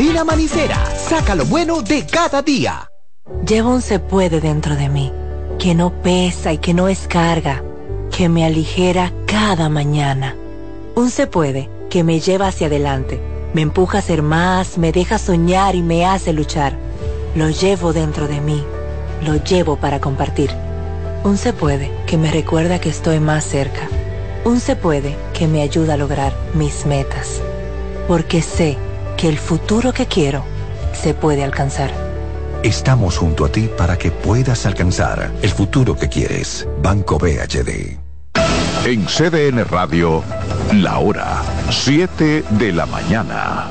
Harina Manicera, saca lo bueno de cada día. Llevo un se puede dentro de mí, que no pesa y que no es carga, que me aligera cada mañana. Un se puede que me lleva hacia adelante, me empuja a ser más, me deja soñar y me hace luchar. Lo llevo dentro de mí, lo llevo para compartir. Un se puede que me recuerda que estoy más cerca. Un se puede que me ayuda a lograr mis metas. Porque sé que el futuro que quiero se puede alcanzar. Estamos junto a ti para que puedas alcanzar el futuro que quieres. Banco BHD. En CDN Radio, la hora 7 de la mañana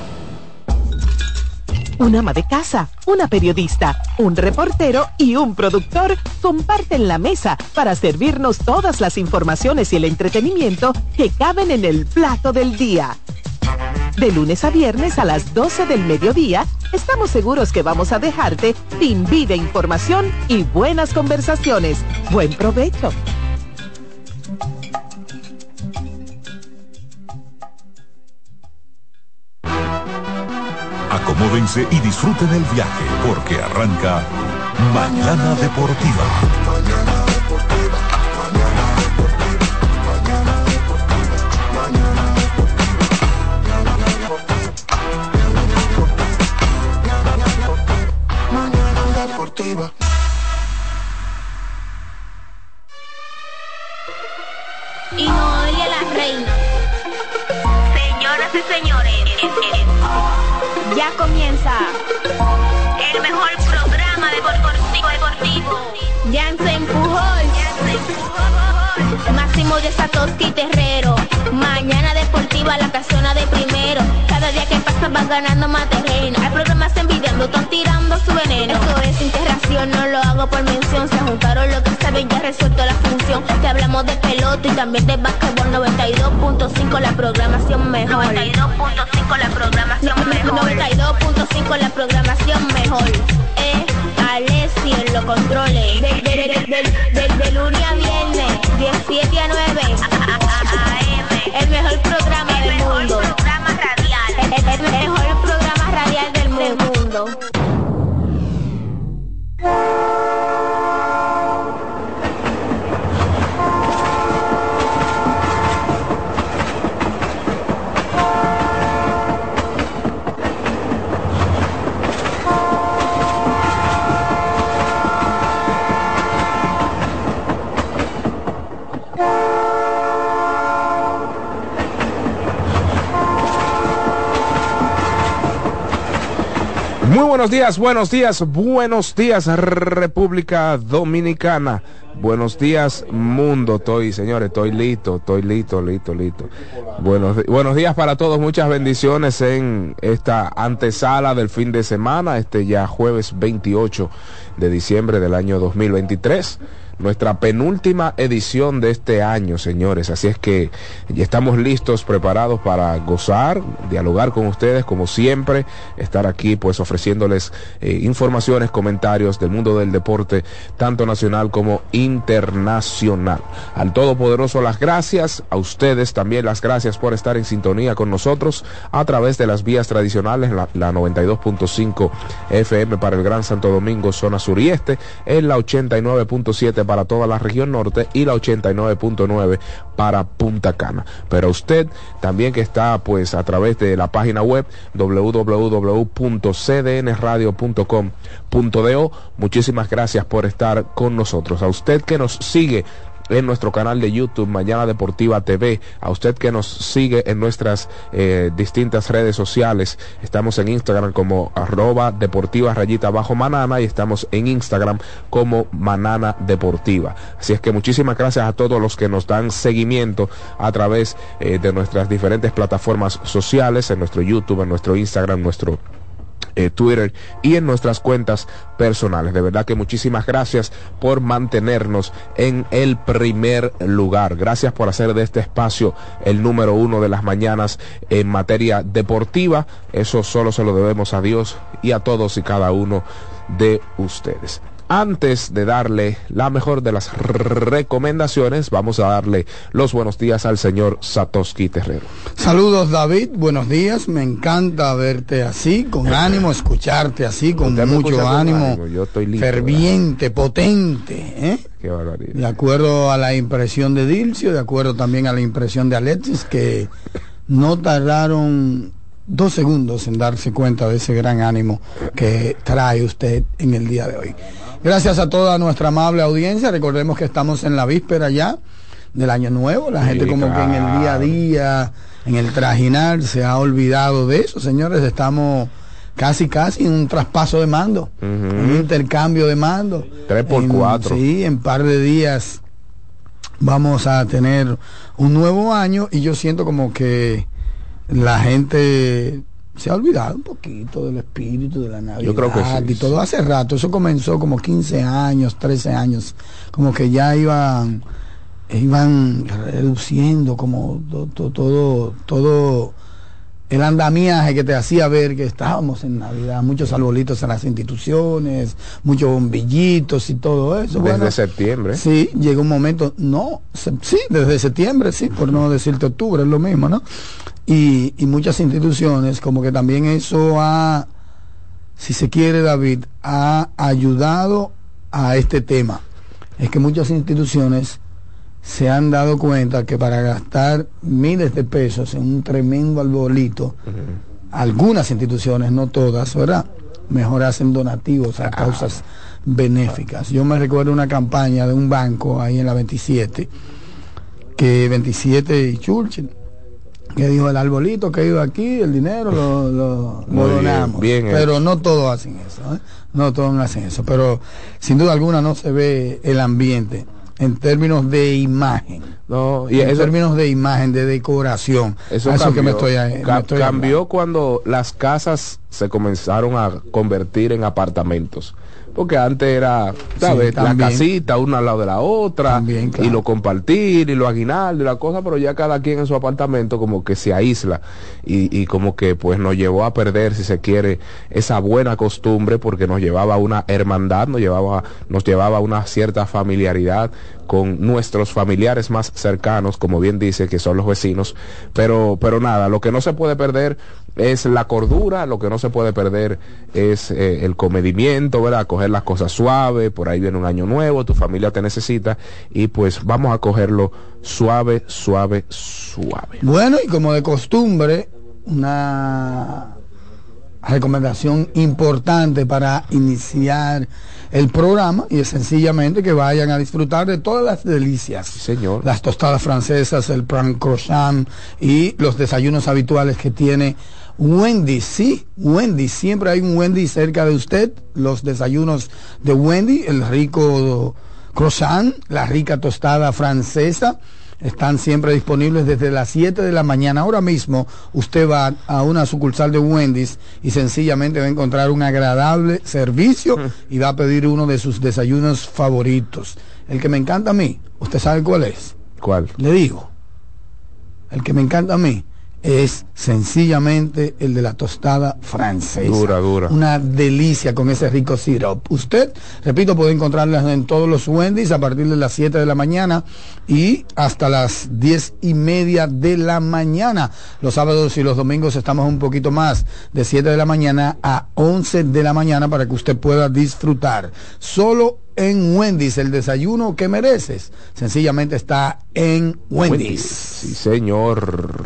un ama de casa, una periodista, un reportero y un productor comparten la mesa para servirnos todas las informaciones y el entretenimiento que caben en el plato del día. De lunes a viernes a las 12 del mediodía, estamos seguros que vamos a dejarte sin vida información y buenas conversaciones. Buen provecho. Acomódense y disfruten el viaje porque arranca Mañana Deportiva. Y Noelia la reina. Señoras y señores. Ya comienza el mejor programa deportivo deportivo. Jansen Pujol. Máximo de Satoshi Terrero. Mañana deportiva la casona de primero. Cada día que pasa van ganando más terreno. Hay programas envidiando, están tirando su veneno. Esto es interacción, no lo hago por mención. Se juntaron lo que saben, ya resuelto la función. Te hablamos de pelota y también de básquetbol 92.5 la programación mejor. 92.5 la programación mejor. 92.5 la programación mejor. Eh, Alessio en los controles. De, lunes a viernes, 17 a 9. El mejor programa del mundo. Programa radial. El, mejor programa radial del mundo. Yeah. Muy buenos días, buenos días, buenos días República Dominicana. Buenos días mundo, estoy señores, estoy listo, estoy listo, listo, listo. Buenos, buenos días para todos, muchas bendiciones en esta antesala del fin de semana, este ya jueves 28 de diciembre del año 2023 nuestra penúltima edición de este año, señores. Así es que ya estamos listos, preparados para gozar, dialogar con ustedes, como siempre, estar aquí pues ofreciéndoles eh, informaciones, comentarios del mundo del deporte, tanto nacional como internacional. Al Todopoderoso las gracias, a ustedes también las gracias por estar en sintonía con nosotros a través de las vías tradicionales, la, la 92.5 FM para el Gran Santo Domingo, zona sur y este, en la 89.7 para toda la región norte y la 89.9 para Punta Cana. Pero usted también que está pues a través de la página web www.cdnradio.com.do, muchísimas gracias por estar con nosotros. A usted que nos sigue en nuestro canal de YouTube Mañana Deportiva TV. A usted que nos sigue en nuestras eh, distintas redes sociales. Estamos en Instagram como arroba deportiva rayita bajo manana y estamos en Instagram como manana deportiva. Así es que muchísimas gracias a todos los que nos dan seguimiento a través eh, de nuestras diferentes plataformas sociales, en nuestro YouTube, en nuestro Instagram, nuestro eh, Twitter y en nuestras cuentas personales. De verdad que muchísimas gracias por mantenernos en el primer lugar. Gracias por hacer de este espacio el número uno de las mañanas en materia deportiva. Eso solo se lo debemos a Dios y a todos y cada uno de ustedes. Antes de darle la mejor de las recomendaciones, vamos a darle los buenos días al señor Satoshi Terrero. Saludos David, buenos días, me encanta verte así, con ánimo, escucharte así, con mucho ánimo, Yo estoy listo, ferviente, potente, ¿eh? Qué barbaridad. de acuerdo a la impresión de Dilcio, de acuerdo también a la impresión de Alexis, que no tardaron dos segundos en darse cuenta de ese gran ánimo que trae usted en el día de hoy. Gracias a toda nuestra amable audiencia. Recordemos que estamos en la víspera ya del año nuevo. La Sí, gente como que en el día a día, en el trajinar, se ha olvidado de eso. Señores, estamos casi, casi en un traspaso de mando, un intercambio de mando. Tres por En- cuatro. Sí, en par de días vamos a tener un nuevo año y yo siento como que la gente se ha olvidado un poquito del espíritu de la Navidad Yo creo que sí. y todo hace rato, eso comenzó como 15 años, 13 años, como que ya iban iban reduciendo como to- to- todo todo el andamiaje que te hacía ver que estábamos en Navidad, muchos arbolitos en las instituciones, muchos bombillitos y todo eso. Desde Bueno, septiembre. Sí, llegó un momento, no, se- sí, desde septiembre, sí, por no decirte octubre, es lo mismo, ¿no? Y, y muchas instituciones, como que también eso ha, si se quiere, David, ha ayudado a este tema. Es que muchas instituciones se han dado cuenta que para gastar miles de pesos en un tremendo arbolito, algunas instituciones, no todas, ¿verdad? Mejor hacen donativos a causas benéficas. Yo me recuerdo una campaña de un banco ahí en la 27, que 27 y Churchill, que dijo el arbolito que iba aquí, el dinero lo, lo- lo Muy bien, donamos. bien pero hecho. no todos hacen eso, ¿eh? no todos hacen eso, pero sin duda alguna no se ve el ambiente en términos de imagen. No, y en eso, términos de imagen, de decoración. eso A eso que me cambió. estoy, me Ca- estoy cambió cuando las casas se comenzaron a convertir en apartamentos. Porque antes era, ¿sabes? la casita una al lado de la otra, También, claro. y lo compartir, y lo aguinaldo y la cosa, pero ya cada quien en su apartamento como que se aísla, y, y como que pues nos llevó a perder, si se quiere, esa buena costumbre, porque nos llevaba a una hermandad, nos llevaba, nos llevaba a una cierta familiaridad con nuestros familiares más cercanos, como bien dice, que son los vecinos, pero, pero nada, lo que no se puede perder es la cordura, lo que no se puede perder es eh, el comedimiento, ¿verdad? Coger las cosas suaves, por ahí viene un año nuevo, tu familia te necesita, y pues vamos a cogerlo suave, suave, suave. Bueno, y como de costumbre, una recomendación importante para iniciar el programa y es sencillamente que vayan a disfrutar de todas las delicias. señor. Las tostadas francesas, el pan croissant y los desayunos habituales que tiene Wendy. Sí, Wendy. Siempre hay un Wendy cerca de usted. Los desayunos de Wendy, el rico croissant, la rica tostada francesa están siempre disponibles desde las 7 de la mañana. Ahora mismo usted va a una sucursal de Wendy's y sencillamente va a encontrar un agradable servicio y va a pedir uno de sus desayunos favoritos. El que me encanta a mí, ¿usted sabe cuál es? ¿Cuál? Le digo, el que me encanta a mí es sencillamente el de la tostada francesa. Dura, dura. Una delicia con ese rico syrup. Usted, repito, puede encontrarlas en todos los Wendy's a partir de las 7 de la mañana y hasta las 10 y media de la mañana. Los sábados y los domingos estamos un poquito más, de 7 de la mañana a 11 de la mañana para que usted pueda disfrutar. Solo en Wendy's, el desayuno que mereces, sencillamente está en Wendy's. Sí, señor.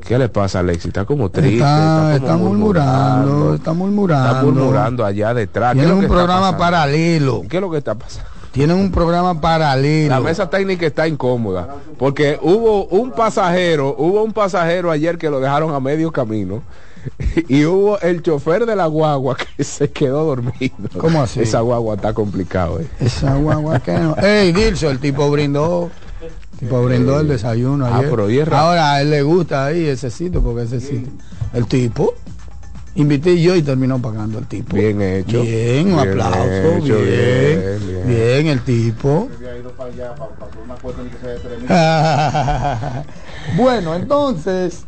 ¿Qué le pasa, Alexis? Está como triste. Está, como está murmurando, está murmurando. Está murmurando allá detrás. ¿Qué es Tienen lo que un está programa paralelo. ¿Qué es lo que está pasando? Tienen un programa paralelo. La mesa técnica está incómoda porque hubo un pasajero, hubo un pasajero ayer que lo dejaron a medio camino y hubo el chofer de la guagua que se quedó dormido. ¿Cómo así? Esa guagua está complicado. eh. Esa guagua que no. Ey, Dilso, el tipo brindó. El tipo brindó el desayuno Ah, pero. Ahora a él le gusta ahí ese sitio porque ese sitio. El tipo. Invité yo y terminó pagando el tipo. Bien hecho. Bien, un Bien aplauso. hecho, bien, bien, bien, bien. el tipo. bueno, entonces.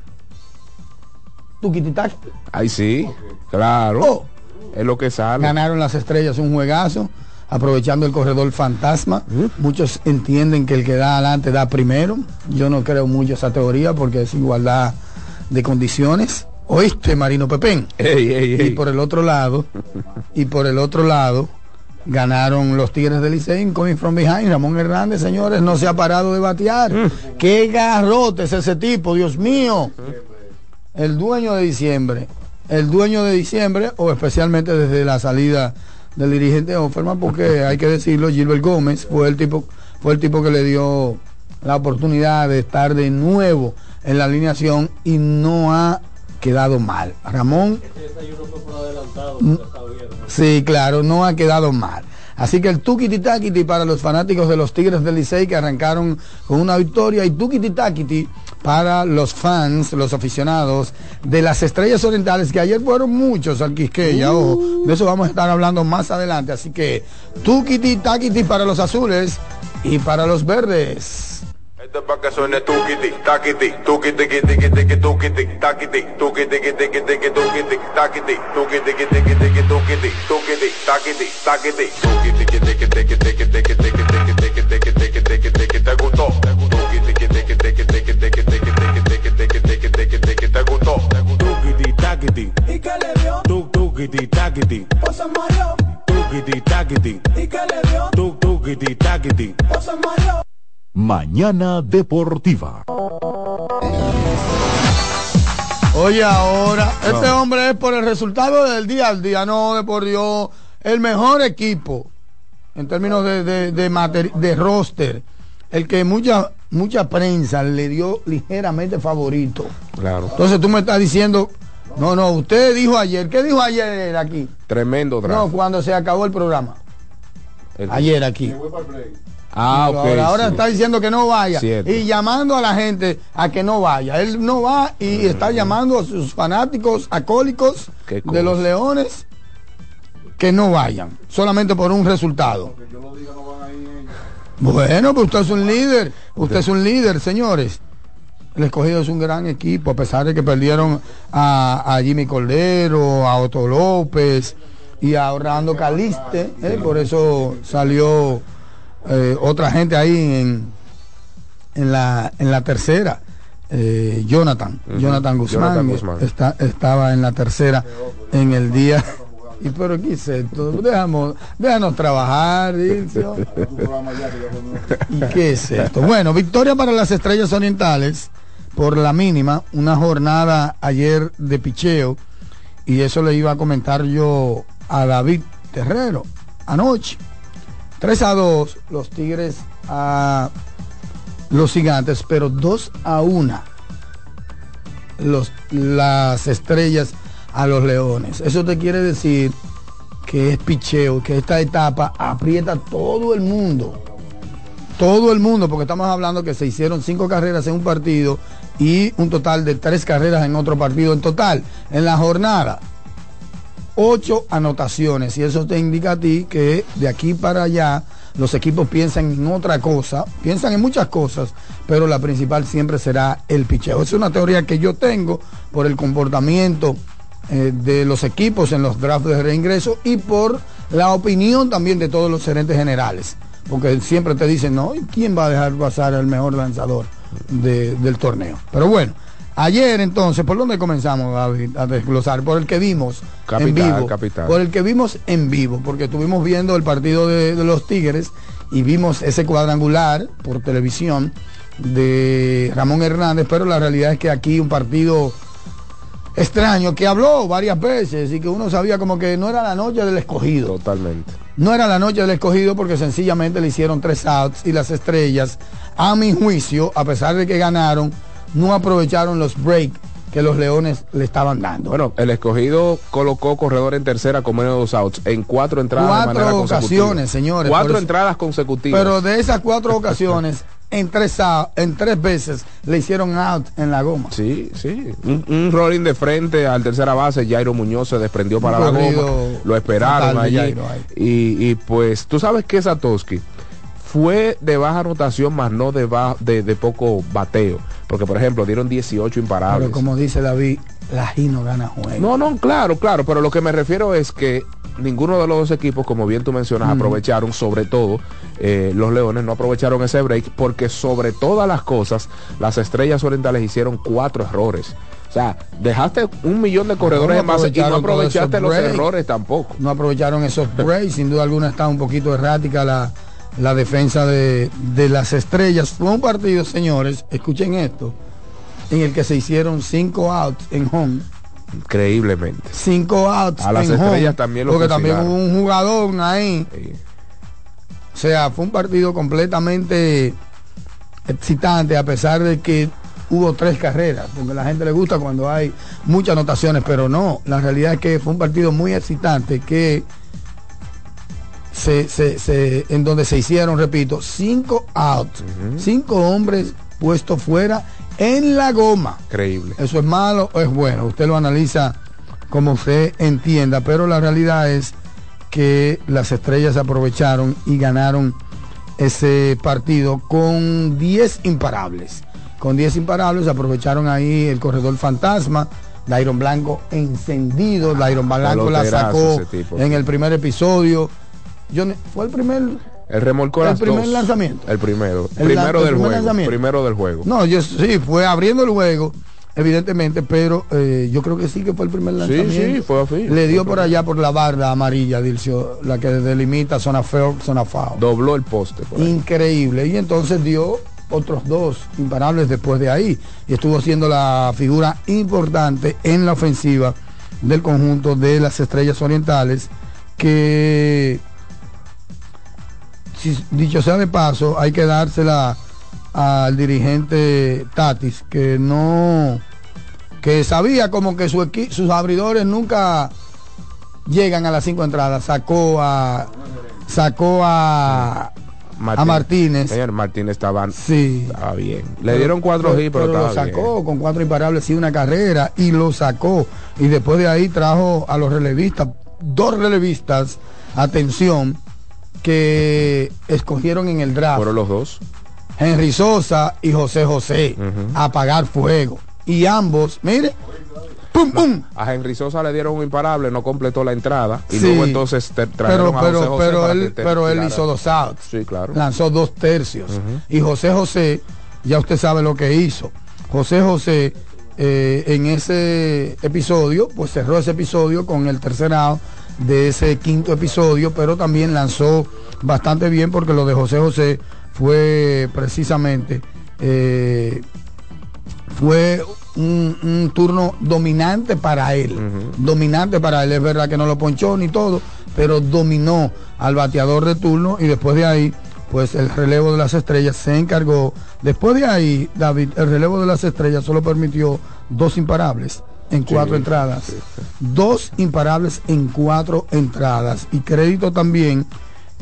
Tu quititac. Ay, sí, claro. Oh, Es lo que sale. Ganaron las estrellas un juegazo, aprovechando el corredor fantasma. Muchos entienden que el que da adelante da primero. Yo no creo mucho esa teoría porque es igualdad de condiciones. Oíste, Marino Pepén. Ey, ey, Y por el otro lado, y por el otro lado, ganaron los Tigres del Licey, coming from behind. Ramón Hernández, señores, no se ha parado de batear. Qué garrote es ese tipo, Dios mío. El dueño de diciembre, el dueño de diciembre, o especialmente desde la salida del dirigente Offerman, porque hay que decirlo, Gilbert Gómez fue el tipo, fue el tipo que le dio la oportunidad de estar de nuevo en la alineación y no ha quedado mal. Ramón Mm, Sí, claro, no ha quedado mal. Así que el tuquiti taquiti para los fanáticos de los Tigres del Licey que arrancaron con una victoria y tuquiti taquiti para los fans, los aficionados de las Estrellas Orientales que ayer fueron muchos al Quisqueya, ojo, de eso vamos a estar hablando más adelante. Así que tuquiti taquiti para los azules y para los verdes. Esto es pa' que suene tuquiti, taquiti, tuquiti, tiqui, tiqui, tuquiti, taquiti, tuquiti, tiqui, tiqui, tiqui, tuquiti, taquiti, tuquiti, tiqui, tiqui, tiqui, tuquiti, tuquiti, taquiti, taquiti, tuquiti, tiqui, tiqui, tiqui, tiqui, tiqui, tiqui, tiqui, tiqui, tiqui, tiqui, tiqui, tiqui, ¿te gustó? Tiqui, tiqui, tiqui, tiqui, tiqui, tiqui, tiqui, tiqui, tiqui, tiqui, tiqui, ¿te gustó? Tuquiti, taquiti. ¿Y qué le dio? Tuc, tuquiti, taquiti. Pues se mareó. Tuquiti, taquiti. ¿Y qué le dio? Tuc, tuquiti, taquiti. Pues se mareó. Mañana Deportiva. Oye, ahora, este hombre es por el resultado del día al día, no de por Dios, el mejor equipo en términos de, de, de, mater- de roster, el que mucha, mucha prensa le dio ligeramente favorito. Claro. Entonces tú me estás diciendo, no, no, usted dijo ayer, ¿qué dijo ayer aquí? Tremendo draft. No, cuando se acabó el programa. El- Ayer aquí. Ah, ok. ahora ahora sí. está diciendo que no vaya Cierto. y llamando a la gente a que no vaya. Él no va y está llamando a sus fanáticos acólicos de los leones que no vayan, solamente por un resultado. Bueno, pues usted es un líder, usted es un líder, señores. El escogido es un gran equipo, a pesar de que perdieron a, a Jimmy Cordero, a Otto López y a Orlando Caliste, ¿eh? por eso salió eh, otra gente ahí en, en, la, en la tercera. Eh, Jonathan. Jonathan Guzmán, Jonathan Guzmán. Está, estaba en la tercera en el día. Y pero ¿qué es esto? Dejamos, déjanos trabajar, Dilcio. ¿Y qué es esto? Bueno, victoria para las Estrellas Orientales por la mínima, una jornada ayer de picheo y eso le iba a comentar yo a David Terrero anoche. 3 a 2 los Tigres a los Gigantes, pero 2 a 1 los, las Estrellas a los Leones. Eso te quiere decir que es picheo, que esta etapa aprieta todo el mundo todo el mundo, porque estamos hablando que se hicieron cinco carreras en un partido y un total de tres carreras en otro partido en total. En la jornada, ocho anotaciones. Y eso te indica a ti que de aquí para allá los equipos piensan en otra cosa, piensan en muchas cosas, pero la principal siempre será el picheo. Es una teoría que yo tengo por el comportamiento eh, de los equipos en los drafts de reingreso y por la opinión también de todos los gerentes generales. Porque siempre te dicen, no, ¿y quién va a dejar pasar al mejor lanzador de- del torneo? Pero bueno, ayer entonces, ¿por dónde comenzamos David, a desglosar? Por el que vimos en vivo. capital. Por el que vimos en vivo, porque estuvimos viendo el partido de, de los Tigres y vimos ese cuadrangular por televisión de Ramón Hernández, pero la realidad es que aquí un partido extraño que habló varias veces y que uno sabía como que no era la noche del escogido. Totalmente. No era la noche del escogido porque sencillamente le hicieron tres outs y las estrellas, a mi juicio, a pesar de que ganaron, no aprovecharon los breaks que los leones le estaban dando. Bueno, el escogido colocó corredor en tercera con menos de dos outs en cuatro entradas de Cuatro manera consecutiva. ocasiones, señores, Cuatro entradas consecutivas. Pero de esas cuatro ocasiones, en tres, en tres veces le hicieron out en la goma. Sí, sí. Un, un rolling de frente al tercera base, Jairo Muñoz se desprendió para la goma. Lo esperaron de allí. Jairo ahí. Y, y pues, tú sabes que Satoshi fue de baja anotación, más no de, ba- de, de poco bateo. Porque, por ejemplo, dieron 18 imparables. Pero como dice David, la G no gana juego. No, no, claro, claro, pero lo que me refiero es que ninguno de los dos equipos, como bien tú mencionas, aprovecharon, sobre todo eh, los Leones no aprovecharon ese break porque sobre todas las cosas, las Estrellas Orientales hicieron cuatro errores. O sea, dejaste un millón de corredores No en base y no aprovechaste los errores tampoco. no aprovecharon esos breaks. Sin duda alguna está un poquito errática la, la defensa de, de las estrellas. Fue un partido, señores, escuchen esto, en el que se hicieron cinco outs en home. Increíblemente. Cinco outs A las en estrellas home, también lo Porque también hubo un jugador ahí. O sea, fue un partido completamente excitante a pesar de que hubo tres carreras, porque a la gente le gusta cuando hay muchas anotaciones, pero no, la realidad es que fue un partido muy excitante que se, se- se- en donde se hicieron, repito, cinco outs, cinco hombres puestos fuera en la goma. Increíble. ¿Eso es malo o es bueno? Usted lo analiza como usted entienda, pero la realidad es que las estrellas aprovecharon y ganaron ese partido con 10 imparables. Con 10 imparables aprovecharon ahí el corredor fantasma, Dairon Blanco encendido, Dairon Blanco la sacó tipo, en el primer episodio. Fue el primer El remolcó El primer dos. lanzamiento. El primero. El primero del primer juego. Primero del juego. No, yo sí, fue abriendo el juego, evidentemente, pero eh, yo creo que sí que fue el primer Sí, lanzamiento. sí, fue así. Le dio por allá por la barda amarilla, Dilcio, la que delimita zona feo, zona foul. Dobló el poste. por. Increíble. Y entonces dio otros dos imparables después de ahí. Y estuvo siendo la figura importante en la ofensiva del conjunto de las estrellas orientales que si- dicho sea de paso, hay que dársela al dirigente Tatis, que no, que sabía como que su equi- sus abridores nunca llegan a las cinco entradas. Sacó a, sacó a, a Martínez. Señor Martínez estaba, Sí. estaba bien. Le dieron cuatro hits, pero, lo estaba sacó bien. con cuatro imparables y una carrera y lo sacó. Y después de ahí trajo a los relevistas, dos relevistas, atención, que escogieron en el draft. Fueron los dos. Henry Sosa y José José a apagar fuego. Y ambos, mire, pum, pum. A Henry Sosa le dieron un imparable, no completó la entrada. Y Sí. luego entonces te- trajeron Pero, a José pero, José pero él, te pero él hizo dos outs. Sí, claro. Lanzó dos tercios. Y José José, ya usted sabe lo que hizo. José José eh, en ese episodio, pues cerró ese episodio con el tercer out de ese quinto episodio, pero también lanzó bastante bien porque lo de José José fue precisamente eh, fue un, un turno dominante para él. Dominante para él. Es verdad que no lo ponchó ni todo, pero dominó al bateador de turno y después de ahí, pues el relevo de las estrellas se encargó. Después de ahí, David, el relevo de las estrellas solo permitió dos imparables en Sí, cuatro entradas. Dos imparables en cuatro entradas. Y crédito también,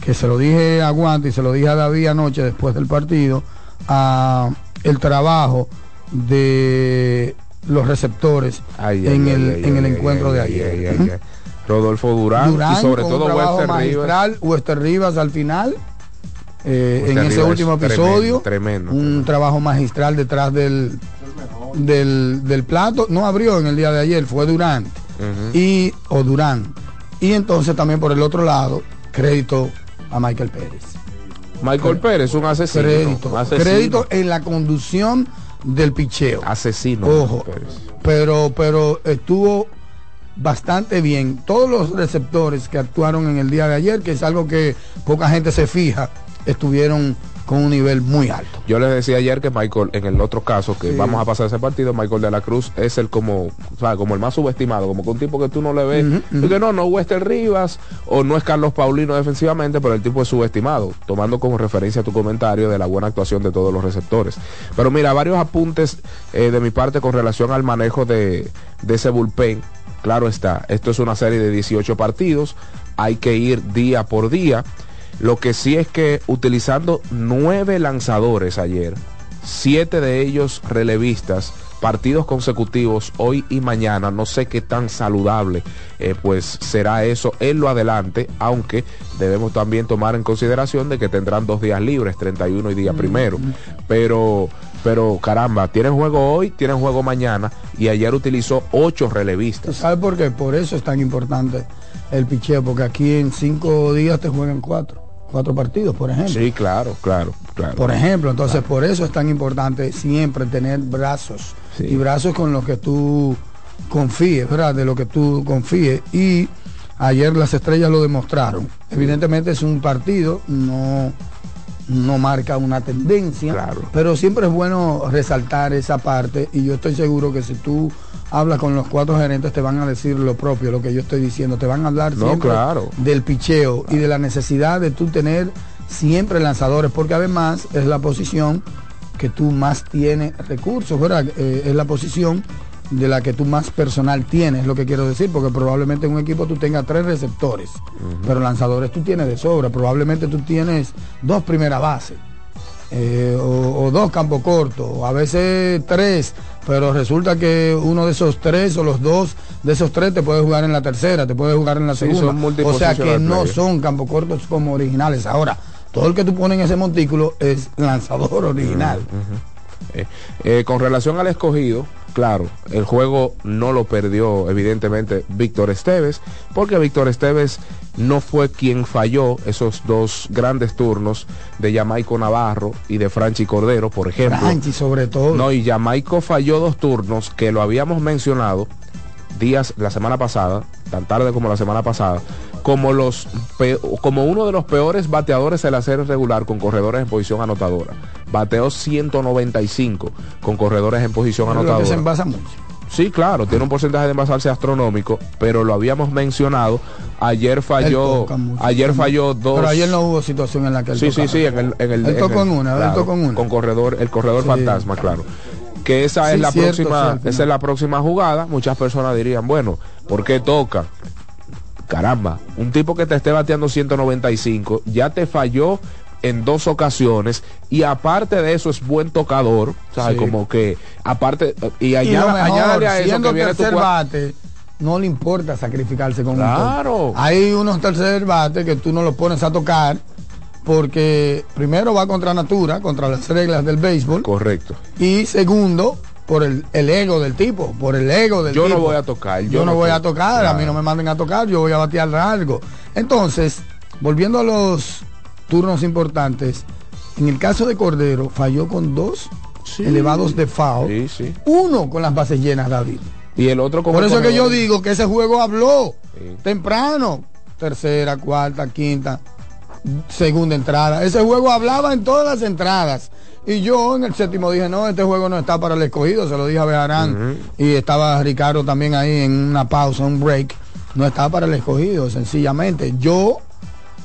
que se lo dije a Guante y se lo dije a David anoche después del partido, a el trabajo de los receptores Ay, en ay, el, ay, en el encuentro de ay, ayer. ay, ay, ay. Rodolfo Durán, Durán y sobre todo Wester Rivas. Wester Rivas al final, eh, en ese Rivas último episodio, tremendo, tremendo, un trabajo magistral detrás del, del, del plato, no abrió en el día de ayer, fue Durán Ujú. y o Durán. Y entonces también por el otro lado, crédito a Michael Pérez. Michael Pérez, un asesino. Crédito, asesino. crédito en la conducción del picheo. Asesino. Ojo, pero, pero estuvo bastante bien. Todos los receptores que actuaron en el día de ayer, que es algo que poca gente se fija, estuvieron con un nivel muy alto. Yo les decía ayer que Michael, en el otro caso, que Sí. vamos a pasar ese partido, Michael de la Cruz es el como, sea, como el más subestimado, como que un tipo que tú no le ves, ujú. y que no, no es Wester Rivas o no es Carlos Paulino defensivamente, pero el tipo es subestimado, tomando como referencia tu comentario de la buena actuación de todos los receptores. Pero mira, varios apuntes eh, de mi parte con relación al manejo de, de ese bullpen. Claro está, esto es una serie de 18 partidos, hay que ir día por día. Lo que sí es que utilizando nueve lanzadores ayer, siete de ellos relevistas, partidos consecutivos hoy y mañana. No sé qué tan saludable eh, pues será eso en lo adelante, aunque debemos también tomar en consideración de que tendrán dos días libres, 31 y día primero. Pero, pero caramba, tienen juego hoy, tienen juego mañana y ayer utilizó ocho relevistas. ¿Sabes por qué? Por eso es tan importante el picheo, porque aquí en cinco días te juegan cuatro, cuatro partidos, por ejemplo. Sí, claro, claro, claro. Por ejemplo, entonces por eso es tan importante siempre tener brazos Sí. y brazos con los que tú confíes, ¿verdad? De lo que tú confíes. Y ayer las estrellas lo demostraron. Evidentemente es un partido, no, no marca una tendencia, Claro. pero siempre es bueno resaltar esa parte y yo estoy seguro que si tú hablas con los cuatro gerentes te van a decir lo propio, lo que yo estoy diciendo, te van a hablar No, siempre claro. del picheo y de la necesidad de tú tener siempre lanzadores, porque además es la posición que tú más tienes recursos, ¿verdad? Eh, es la posición de la que tú más personal tienes, es lo que quiero decir, porque probablemente en un equipo tú tengas tres receptores, pero lanzadores tú tienes de sobra, probablemente tú tienes dos primeras bases. eh, o, o dos campos cortos, o a veces tres, pero resulta que uno de esos tres o los dos de esos tres te puede jugar en la tercera, te puede jugar en la Sí, segunda. son o sea que no son campos cortos como originales. Ahora, todo el que tú pones en ese montículo es lanzador original. Eh, eh, con relación al escogido, claro, el juego no lo perdió evidentemente Víctor Esteves, porque Víctor Esteves no fue quien falló esos dos grandes turnos de Jamaico Navarro y de Franchi Cordero, por ejemplo. Franchi sobre todo. No, y Jamaico falló dos turnos que lo habíamos mencionado días la semana pasada, tan tarde como la semana pasada, como los como uno de los peores bateadores de la serie regular con corredores en posición anotadora. Bateó 195 con corredores en posición Pero se anotadora. envasa mucho. Sí, claro, tiene un porcentaje de envasarse astronómico, pero lo habíamos mencionado. Ayer falló, ayer falló dos. Pero ayer no hubo situación en la que él Sí, sí, sí, en el, en el, Él tocó en una, él claro, tocó una. Con corredor, el corredor Sí. fantasma, claro. Que esa Sí, es la cierto, próxima, esa es la próxima jugada. Muchas personas dirían, bueno, ¿por qué toca? Caramba, un tipo que te esté bateando 195, ya te falló en dos ocasiones y aparte de eso es buen tocador, ¿sabes? Sí. Como que aparte y Y lo añada- mejor, a eso siendo que viene tu bate, no le importa sacrificarse con un Claro. toque. Hay unos tercer bate que tú no los pones a tocar porque primero va contra natura, contra las reglas del béisbol. Correcto. Y segundo, por el, el ego del tipo, por el ego del Yo no tipo. voy a tocar, Yo, yo no no voy a tocar, a mí no me manden a tocar, yo voy a batear largo. Entonces, volviendo a los turnos importantes, en el caso de Cordero, falló con dos elevados de FAO. Sí, sí. Uno con las bases llenas, David. Y el otro como Por eso es que yo corredor. digo que ese juego habló temprano. Tercera, cuarta, quinta, segunda entrada. Ese juego hablaba en todas las entradas. Y yo en el séptimo dije, no, este juego no está para el escogido. Se lo dije a Bejarán. Y estaba Ricardo también ahí en una pausa, un break. No estaba para el escogido, sencillamente. Yo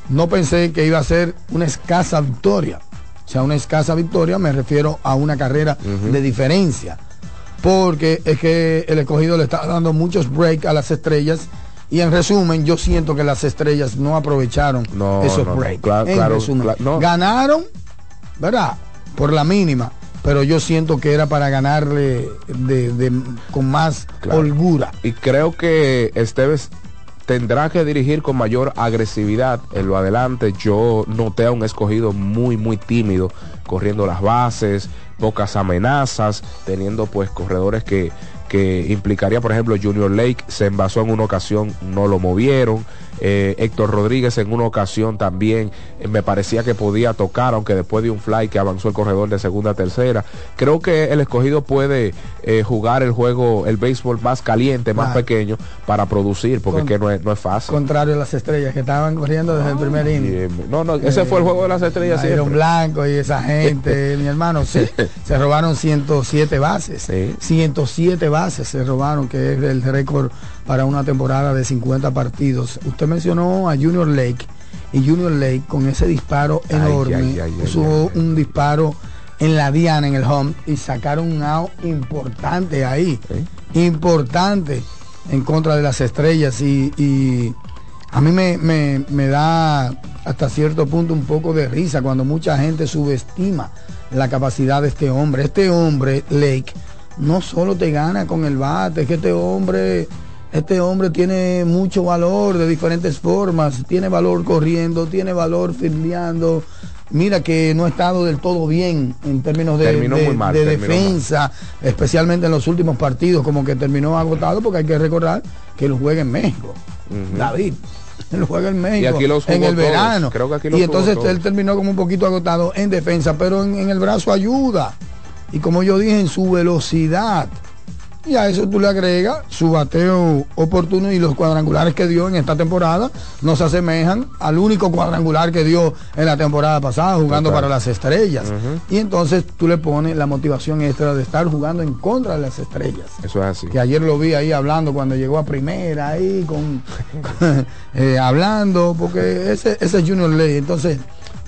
no pensé que iba a ser una escasa victoria. O sea, una escasa victoria me refiero a una carrera de diferencia. Porque es que el escogido le está dando muchos breaks a las estrellas. Y en resumen, yo siento que las estrellas no aprovecharon No, esos no, no, breaks. cla- En claro, resumen, no. Ganaron, ¿verdad? Por la mínima. Pero yo siento que era para ganarle de, de- con más Claro. holgura. Y creo que Esteves tendrá que dirigir con mayor agresividad en lo adelante. Yo noté a un escogido muy, muy tímido, corriendo las bases, pocas amenazas, teniendo pues corredores que, que implicaría, por ejemplo, Junior Lake se envasó en una ocasión, no lo movieron. Eh, Héctor Rodríguez en una ocasión también eh, me parecía que podía tocar, aunque después de un fly que avanzó el corredor de segunda a tercera. Creo que el escogido puede eh, jugar el juego, el béisbol más caliente, más Claro. pequeño, para producir, porque Con- es que no es, no es fácil. Contrario a las estrellas que estaban corriendo desde el primer inning. No, no, ese fue el juego de las estrellas Iron. Blanco y esa gente, mi hermano, se, se robaron 107 bases. Sí. 107 bases se robaron, que es el récord para una temporada de 50 partidos. Usted mencionó a Junior Lake y Junior Lake con ese disparo enorme ay, ay, puso ay, ay. un disparo en la diana, en el home, y sacaron un out importante ahí. Importante en contra de las estrellas y, y a mí me, me- me da hasta cierto punto un poco de risa cuando mucha gente subestima la capacidad de este hombre. Este hombre, Lake, no solo te gana con el bate, es que este hombre, este hombre tiene mucho valor de diferentes formas, tiene valor corriendo, tiene valor fildeando. Mira que no ha estado del todo bien en términos de, mal, defensa, especialmente en los últimos partidos, como que terminó agotado, porque hay que recordar que él juega en México. David. Él juega en México Y aquí los en el todos. verano. Creo que aquí los y entonces todos. él terminó como un poquito agotado en defensa, pero en, en el brazo ayuda. Y como yo dije, en su velocidad. Y a eso tú le agregas su bateo oportuno y los cuadrangulares que dio en esta temporada no se asemejan al único cuadrangular que dio en la temporada pasada jugando Total. para las estrellas. Y entonces tú le pones la motivación extra de estar jugando en contra de las estrellas Eso es así. que ayer lo vi ahí hablando cuando llegó a primera ahí con eh, hablando porque ese ese es Junior Ley entonces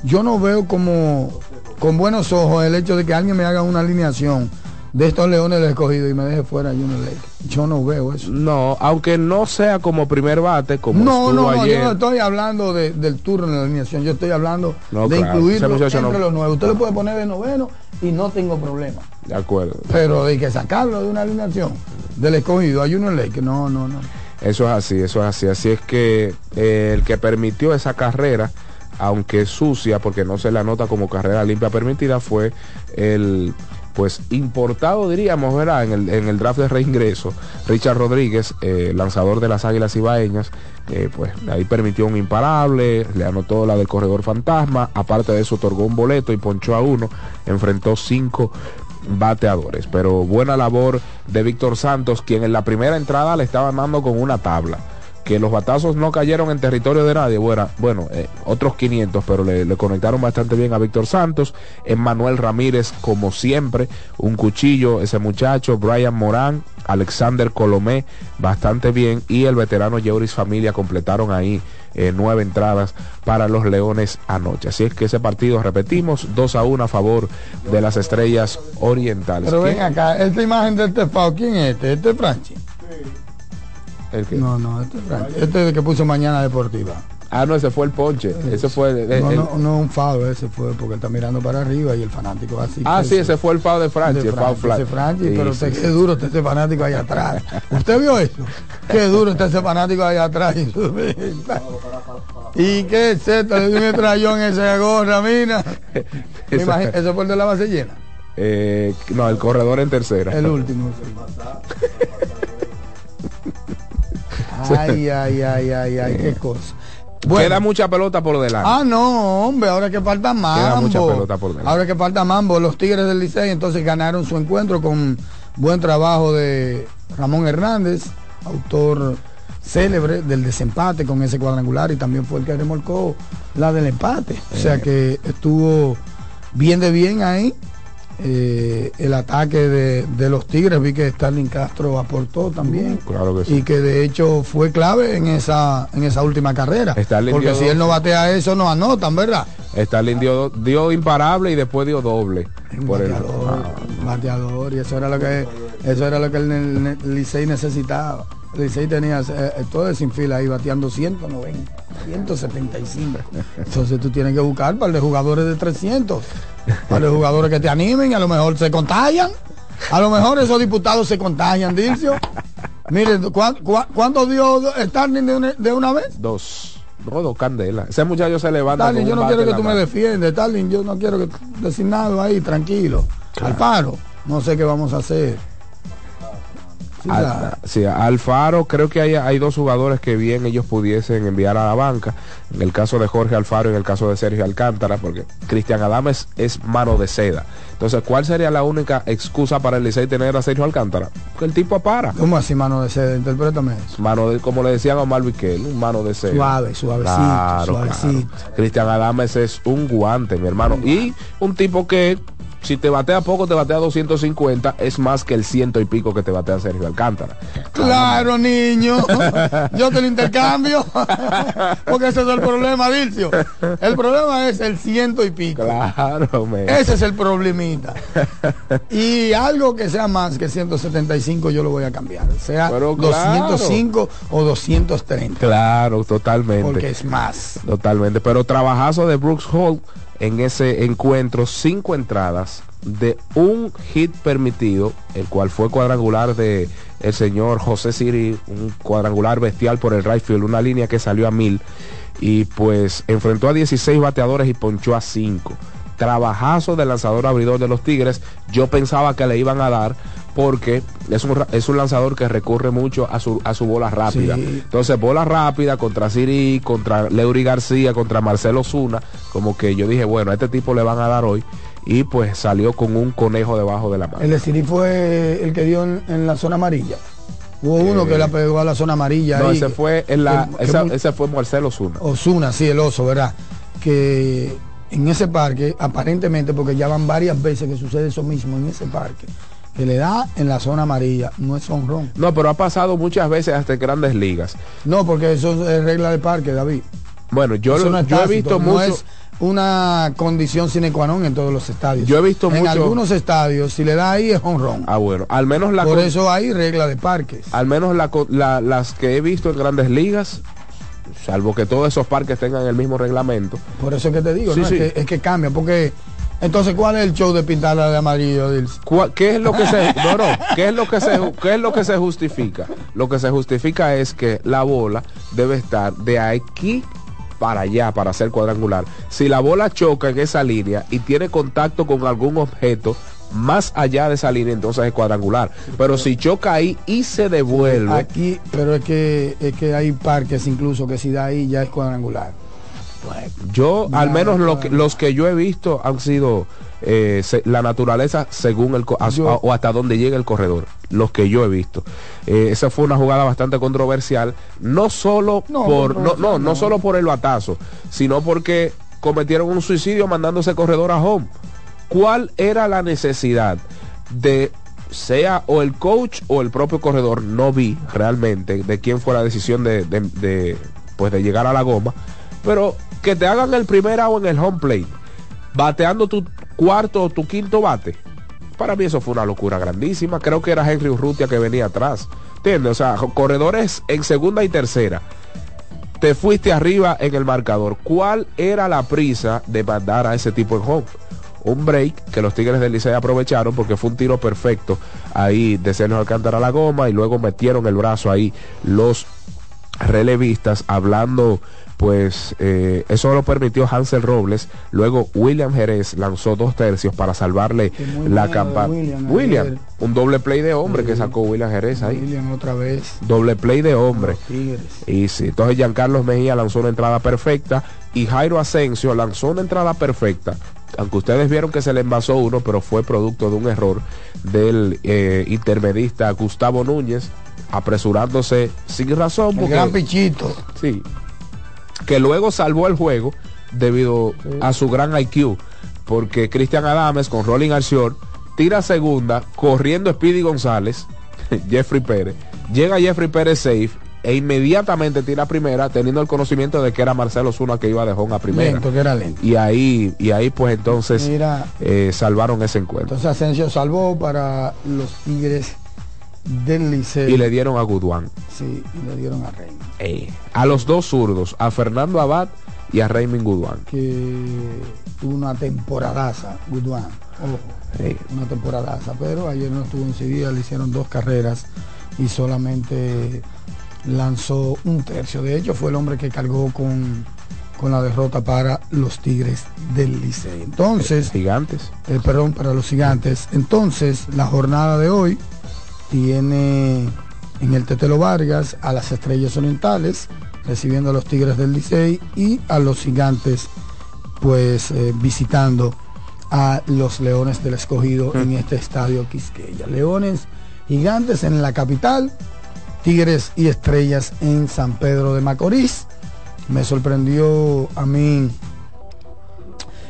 yo no veo como con buenos ojos el hecho de que alguien me haga una alineación de estos leones del escogido y me deje fuera Junior Lake yo no veo eso No, aunque no sea como primer bate, como no, no, no, ayer. yo no estoy hablando de- del turno en la alineación, yo estoy hablando No, de claro, incluirlo entre no- los nuevos. Usted lo puede poner de noveno y no tengo problema. De acuerdo. Pero de que sacarlo de una alineación del escogido a Junior Lake, no, no, no. Eso es así, eso es así. Así es que eh, el que permitió esa carrera, aunque sucia, porque no se le anota como carrera limpia permitida, fue el pues importado diríamos, ¿verdad? En el, en el draft de reingreso, Richard Rodríguez, eh, lanzador de las Águilas Ibaeñas, eh, pues ahí permitió un imparable, le anotó la del corredor fantasma, aparte de eso otorgó un boleto y ponchó a uno, enfrentó cinco bateadores, pero buena labor de Víctor Santos, quien en la primera entrada le estaba dando con una tabla. Que los batazos no cayeron en territorio de nadie, bueno, bueno eh, otros 500, pero le, le conectaron bastante bien a Víctor Santos. Manuel Ramírez, como siempre, un cuchillo, ese muchacho, Brian Morán, Alexander Colomé, bastante bien. Y el veterano Yeuris Familia completaron ahí eh, nueve entradas para los Leones anoche. Así es que ese partido, repetimos, 2 a 1 a favor de las estrellas orientales. Pero ven acá, esta imagen de este FAO, ¿quién es este? ¿Este es Franchi? ¿El qué? No, no, este es. Este es el que puso Mañana Deportiva. Ah, no, ese fue el ponche. Ese fue el, el- No, el- no, no un FAO, ese fue porque está mirando para arriba y el fanático así. Ah, que sí, ese fue el foul de Franchi, de el flag. ese Franchi, Sí, pero sí, qué duro está ese fanático ahí atrás. ¿Usted vio eso? Qué duro está ese fanático ahí atrás. ¿Y qué es esto? Le dio un estrellón esa gorra, mira. Me imagino- eso fue el de la base llena. Eh, no, el corredor en tercera. El último. Ay, ay, ay, ay, ay, qué cosa. Queda mucha pelota por delante. Ah, no, hombre, ahora que falta mambo. Queda mucha pelota por delante. Ahora que falta mambo, los Tigres del Licey entonces ganaron su encuentro con buen trabajo de Ramón Hernández, autor célebre del desempate con ese cuadrangular y también fue el que remolcó la del empate. O sea que estuvo bien de bien ahí. Eh, el ataque de, de los Tigres, vi que Starling Castro aportó también Claro que sí. y que de hecho fue clave en esa en esa última carrera. Starling Porque si dos. él no batea eso, no anotan, ¿verdad? Starling dio, dio imparable y después dio doble. Por el, bateador, bateador, y eso era lo que eso era lo que el, el- el Licey necesitaba. Licey tenía eh, eh, todo sin fila ahí bateando 190, 175. Entonces tú tienes que buscar para de jugadores de 300, para de jugadores que te animen, a lo mejor se contagian. A lo mejor esos diputados se contagian, Dircio. Mire, ¿cuán- cuán- ¿cuánto dio Starling de una, de una vez? dos. No, dos candelas. Ese muchacho se levanta. Starling, yo no quiero que tú me mano. defiendes, Starling, yo no quiero que decir nada ahí, tranquilo. Alfaro, no sé qué vamos a hacer. Al- sí, Alfaro, creo que hay, hay dos jugadores que bien ellos pudiesen enviar a la banca. En el caso de Jorge Alfaro y en el caso de Sergio Alcántara, porque Cristian Adames es mano de seda. Entonces, ¿cuál sería la única excusa para el Licey tener a Sergio Alcántara? Que el tipo para. ¿Cómo así, mano de seda? Interprétame eso. Mano de, como le decían a Omar Vizquel, un mano de seda. Suave, suavecito, Claro, suavecito. claro. Cristian Adames es un guante, mi hermano. Y un tipo que, si te batea poco, te batea 250, es más que el ciento y pico que te batea Sergio Alcántara. Claro, niño. Yo te lo intercambio. Porque ese es el problema, Dilcio. El problema es el ciento y pico. Claro, men. Ese es el problemita. Y algo que sea más que 175 yo lo voy a cambiar. Sea Pero claro. 205 o 230. Claro, totalmente. Porque es más. Totalmente. Pero trabajazo de Brooks Hall en ese encuentro cinco entradas de un hit permitido, el cual fue cuadrangular de el señor José Siri, un cuadrangular bestial por el right field, una línea que salió a mil y pues enfrentó a 16 bateadores y ponchó a 5. Trabajazo del lanzador abridor de los Tigres. Yo pensaba que le iban a dar porque es un, es un lanzador que recurre mucho a su, a su bola rápida. Sí. Entonces, bola rápida contra Siri, contra Leury García, contra Marcelo Zuna. Como que yo dije, bueno, a este tipo le van a dar hoy. Y pues salió con un conejo debajo de la mano. El de Siri fue el que dio en, en la zona amarilla. Hubo uno que la pegó a la zona amarilla. No, ahí, ese fue, en la, que- esa- ese fue Marcelo Zuna. Osuna, sí, el oso, ¿verdad? Que en ese parque, aparentemente, porque ya van varias veces que sucede eso mismo en ese parque, que le da en la zona amarilla, no es honrón. No, pero ha pasado muchas veces hasta en grandes ligas. No, porque eso es regla de parque, David. Bueno, yo, lo- no he visto no mucho. es una condición sine qua non en todos los estadios. Yo he visto en mucho- algunos estadios, si le da ahí es honrón. Ah, bueno, al menos la Por con- eso hay regla de parques. al menos la la- las que he visto en grandes ligas, salvo que todos esos parques tengan el mismo reglamento. Por eso es que te digo, Sí, ¿no? sí. Es, que, es que cambia, porque entonces ¿cuál es el show de pintarla de amarillo, ¿Qué es lo que se no, no, qué es lo que se qué es lo que se justifica? Lo que se justifica es que la bola debe estar de aquí para allá para ser cuadrangular. Si la bola choca en esa línea y tiene contacto con algún objeto más allá de esa línea, entonces es cuadrangular. Pero si choca ahí y se devuelve, Aquí, pero es que es que hay parques incluso que si da ahí ya es cuadrangular. Yo, al No, menos no, lo que- los que yo he visto han sido eh, se- la naturaleza según el a- Yo- a- o hasta donde llega el corredor. Los que yo he visto. Eh, esa fue una jugada bastante controversial, no solo No, por no, no no. solo por el batazo, sino porque cometieron un suicidio mandándose corredor a home. ¿Cuál era la necesidad de sea o el coach o el propio corredor? No vi realmente de quién fue la decisión de, de- pues de llegar a la goma, pero que te hagan el primer out en el home plate, bateando tu cuarto o tu quinto bate. Para mí eso fue una locura grandísima. Creo que era Henry Urrutia que venía atrás. ¿Entiendes? O sea, corredores en segunda y tercera. Te fuiste arriba en el marcador. ¿Cuál era la prisa de mandar a ese tipo en home? Un break que los Tigres del Licey aprovecharon porque fue un tiro perfecto ahí de Sergio Alcántara a la goma y luego metieron el brazo ahí los relevistas hablando pues eh, eso lo permitió Hansel Robles luego William Jerez lanzó dos tercios para salvarle la campana William William, ayer. un doble play de hombre que sacó William Jerez ahí William otra vez. doble play de hombre y sí, entonces Giancarlos Mejía lanzó una entrada perfecta y Jairo Asensio lanzó una entrada perfecta. Aunque ustedes vieron que se le envasó uno, pero fue producto de un error del eh, intermedista Gustavo Núñez, apresurándose sin razón. El porque- gran pichito. Sí. Que luego salvó el juego debido a su gran IQ. Porque Cristian Adames con Rolling short tira segunda, corriendo Speedy González, Jeffrey Pérez. Llega Jeffrey Pérez safe e inmediatamente tira primera, teniendo el conocimiento de que era Marcelo Zuna que iba de home a primera. Lento, que era lento. Y ahí, y ahí pues entonces Mira. eh, salvaron ese encuentro. Entonces Asensio salvó para los Tigres del Liceo. Y le dieron a Goodwan. Sí, y le dieron a Reina. Eh, a los dos zurdos, a Fernando Abad y a Raymond Goodwan. Que tuvo una temporadaza, Goodwan. Ojo, Eh, una temporadaza. Pero ayer no estuvo en Sevilla, le hicieron dos carreras y solamente lanzó un tercio. De hecho, fue el hombre que cargó con, con la derrota para los Tigres del Liceo. Entonces, gigantes. eh, perdón, para los gigantes. Entonces, la jornada de hoy tiene en el Tetelo Vargas a las Estrellas Orientales, recibiendo a los Tigres del Licey y a los gigantes, pues eh, visitando a los Leones del Escogido en este estadio Quisqueya. Leones gigantes en la capital, Tigres y Estrellas en San Pedro de Macorís. Me sorprendió a mí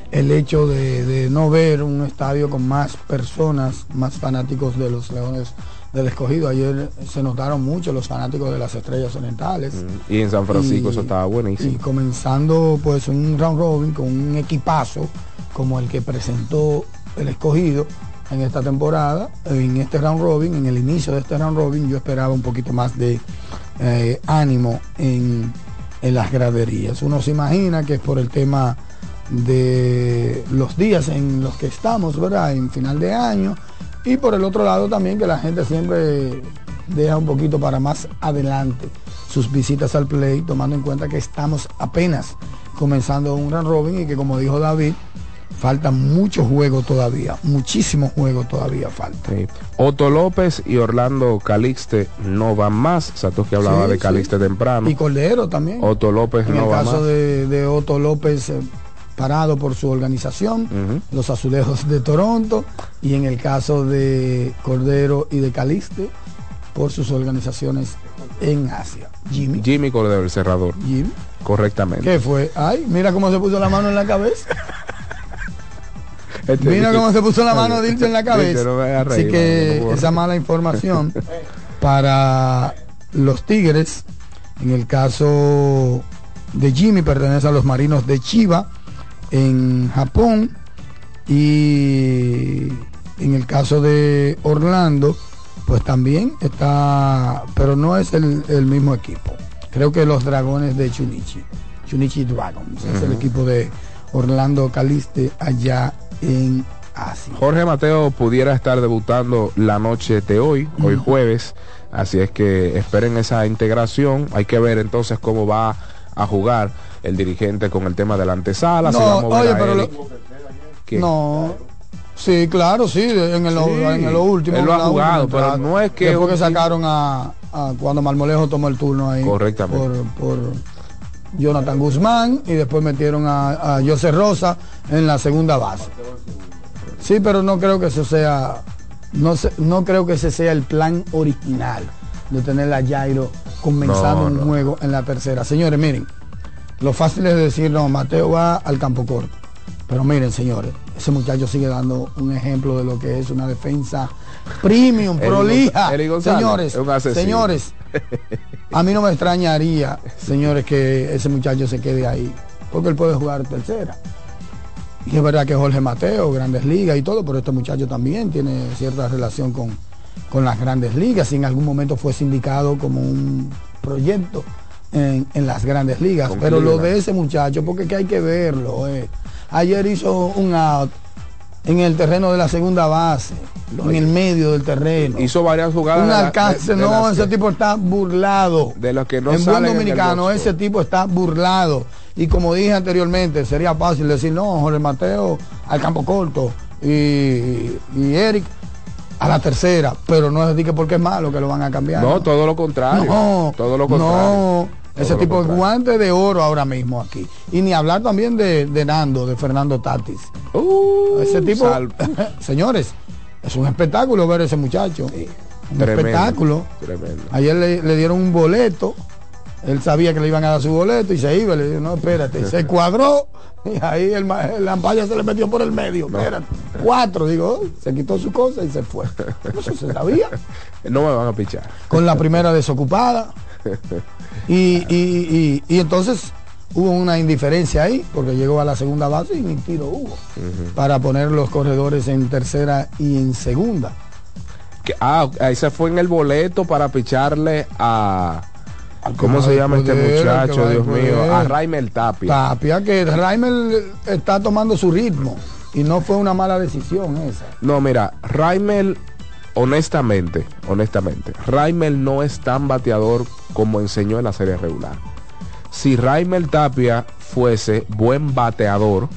el hecho de, de no ver un estadio con más personas, más fanáticos de los Leones del Escogido. Ayer se notaron mucho los fanáticos de las Estrellas Orientales. Y en San Francisco Y- eso estaba Y buenísimo. comenzando pues un round robin con un equipazo como el que presentó el escogido en esta temporada, en este round robin, en el inicio de este round robin, yo esperaba un poquito más de eh, ánimo en, en las graderías. Uno se imagina que es por el tema de los días en los que estamos, ¿verdad? En final de año. Y por el otro lado también que la gente siempre deja un poquito para más adelante sus visitas al play, tomando en cuenta que estamos apenas comenzando un run robin y que como dijo David, falta mucho juego todavía, muchísimo juego todavía falta. Sí. Otto López y Orlando Calixte no van más. Satoshi hablaba Sí, de sí. Calixte temprano. Y Cordero también. Otto López en no el va caso más. de, de Otto López, eh, parado por su organización, los azulejos de Toronto, y en el caso de Cordero y de Calixte, por sus organizaciones en Asia. Jimmy. Jimmy Cordero, el cerrador. Jimmy. Correctamente. ¿Qué fue? Ay, mira cómo se puso la mano en la cabeza. Este- Mira cómo se puso la mano Dilce en la cabeza. No Así que esa mala información para los Tigres, en el caso de Jimmy, pertenece a los Marinos de Chiba en Japón y en el caso de Orlando, pues también está, pero no es el, el mismo equipo. Creo que los Dragones de Chunichi, Chunichi Dragons, es el equipo de Orlando Caliste allá en Asia. Jorge Mateo pudiera estar debutando la noche de hoy, hoy Ujú. jueves, así es que esperen esa integración. Hay que ver entonces cómo va a jugar el dirigente con el tema de la antesala. si No, mover oye, a pero lo- no. Sí, claro, sí, en lo, Sí, en lo último. él lo ha jugado, última pero no es que Después un que sacaron a, a cuando Marmolejo tomó el turno ahí. Correctamente. Por, por Jonathan Guzmán y después metieron a, a José Rosa en la segunda base. Sí, pero no creo que eso sea, no, no creo que ese sea el plan original de tener a Jairo comenzando No, un juego en la tercera. Señores, miren, lo fácil es decir, no, Mateo va al campo corto. Pero miren, señores, ese muchacho sigue dando un ejemplo de lo que es una defensa premium, prolija. Eric González Señores, señores, a mí no me extrañaría, señores, que ese muchacho se quede ahí, porque él puede jugar tercera. Y es verdad que Jorge Mateo, Grandes Ligas y todo, pero este muchacho también tiene cierta relación con, con las Grandes Ligas. Si en algún momento fue sindicado como un proyecto en, en las Grandes Ligas. Pero lo de ese muchacho, porque que hay que verlo. eh. Ayer hizo un out en el terreno de la segunda base, en el medio del terreno. Hizo varias jugadas. Un alcance, de- de no, ese que- tipo está burlado. De los que no en buen en dominicano, ese tipo está burlado. Y como dije anteriormente, sería fácil decir, no, Jorge Mateo al campo corto y, y Eric a la tercera, pero no es decir que porque es malo que lo van a cambiar. No, todo lo contrario. No, todo lo contrario. No, ese tipo de guante de oro ahora mismo aquí. Y ni hablar también de, de Nando, de Fernando Tatis. Uh, ese tipo, señores, es un espectáculo ver a ese muchacho. Un Tremendo, espectáculo. Tremendo. Ayer le, le dieron un boleto. Él sabía que le iban a dar su boleto y se iba. Le dijo, no, espérate. Se cuadró y ahí el, la ampalla se le metió por el medio. Espérate. Cuatro, digo, oh, se quitó su cosa y se fue. Eso se sabía. No me van a pichar. Con la primera desocupada. Y, y- y- y entonces hubo una indiferencia ahí, porque llegó a la segunda base y ni tiro hubo. Para poner los corredores en tercera y en segunda. Que- ah, ahí se fue en el boleto para picharle a. ¿Cómo se llama este muchacho? Dios mío. A Raimel Tapia. Tapia, que Raimel está tomando su ritmo. Y no fue una mala decisión esa. No, mira, Raimel, honestamente, honestamente, Raimel no es tan bateador como enseñó en la serie regular. Si Raimel Tapia fuese buen bateador,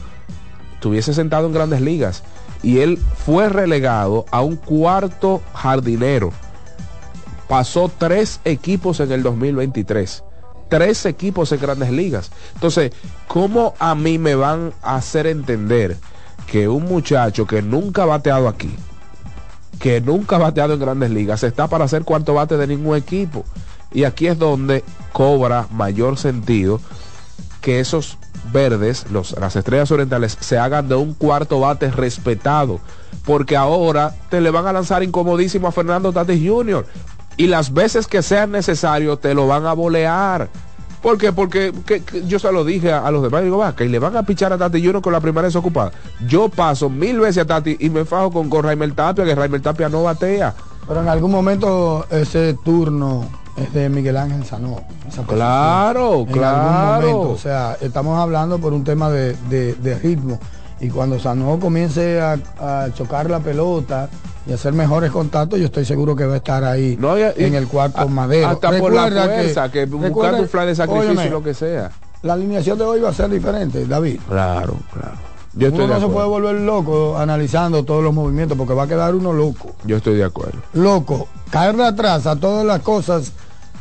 estuviese sentado en grandes ligas. Y él fue relegado a un cuarto jardinero. Pasó tres equipos en el 2023. Tres equipos en grandes ligas. Entonces, ¿cómo a mí me van a hacer entender que un muchacho que nunca ha bateado aquí, que nunca ha bateado en grandes ligas, está para hacer cuarto bate de ningún equipo? Y aquí es donde cobra mayor sentido que esos verdes, las estrellas orientales, se hagan de un cuarto bate respetado. Porque ahora te le van a lanzar incomodísimo a Fernando Tatis Jr. Y las veces que sean necesario te lo van a bolear. ¿Por qué? Porque que- que yo se lo dije a, a los demás, digo, va, que le van a pichar a Tati Jr. con la primera desocupada. Yo paso mil veces a Tati y me fajo con, con Raimel Tapia, que Raimel Tapia no batea. Pero en algún momento ese turno es de Miguel Ángel Sanó. Claro, En claro. algún momento. O sea, estamos hablando por un tema de, de- de ritmo. Y cuando Sanó comience a, a chocar la pelota y hacer mejores contactos, yo estoy seguro que va a estar ahí No, y- y- en el cuarto a- madero. Hasta por la Recuerda fuerza, que, recuerda- un fly de sacrificio óyeme, y lo que sea. La alineación de hoy va a ser diferente, David. Claro, claro. Yo estoy uno de no se puede volver loco analizando todos los movimientos porque va a quedar uno loco. Yo estoy de acuerdo. Loco, caerle atrás a todas las cosas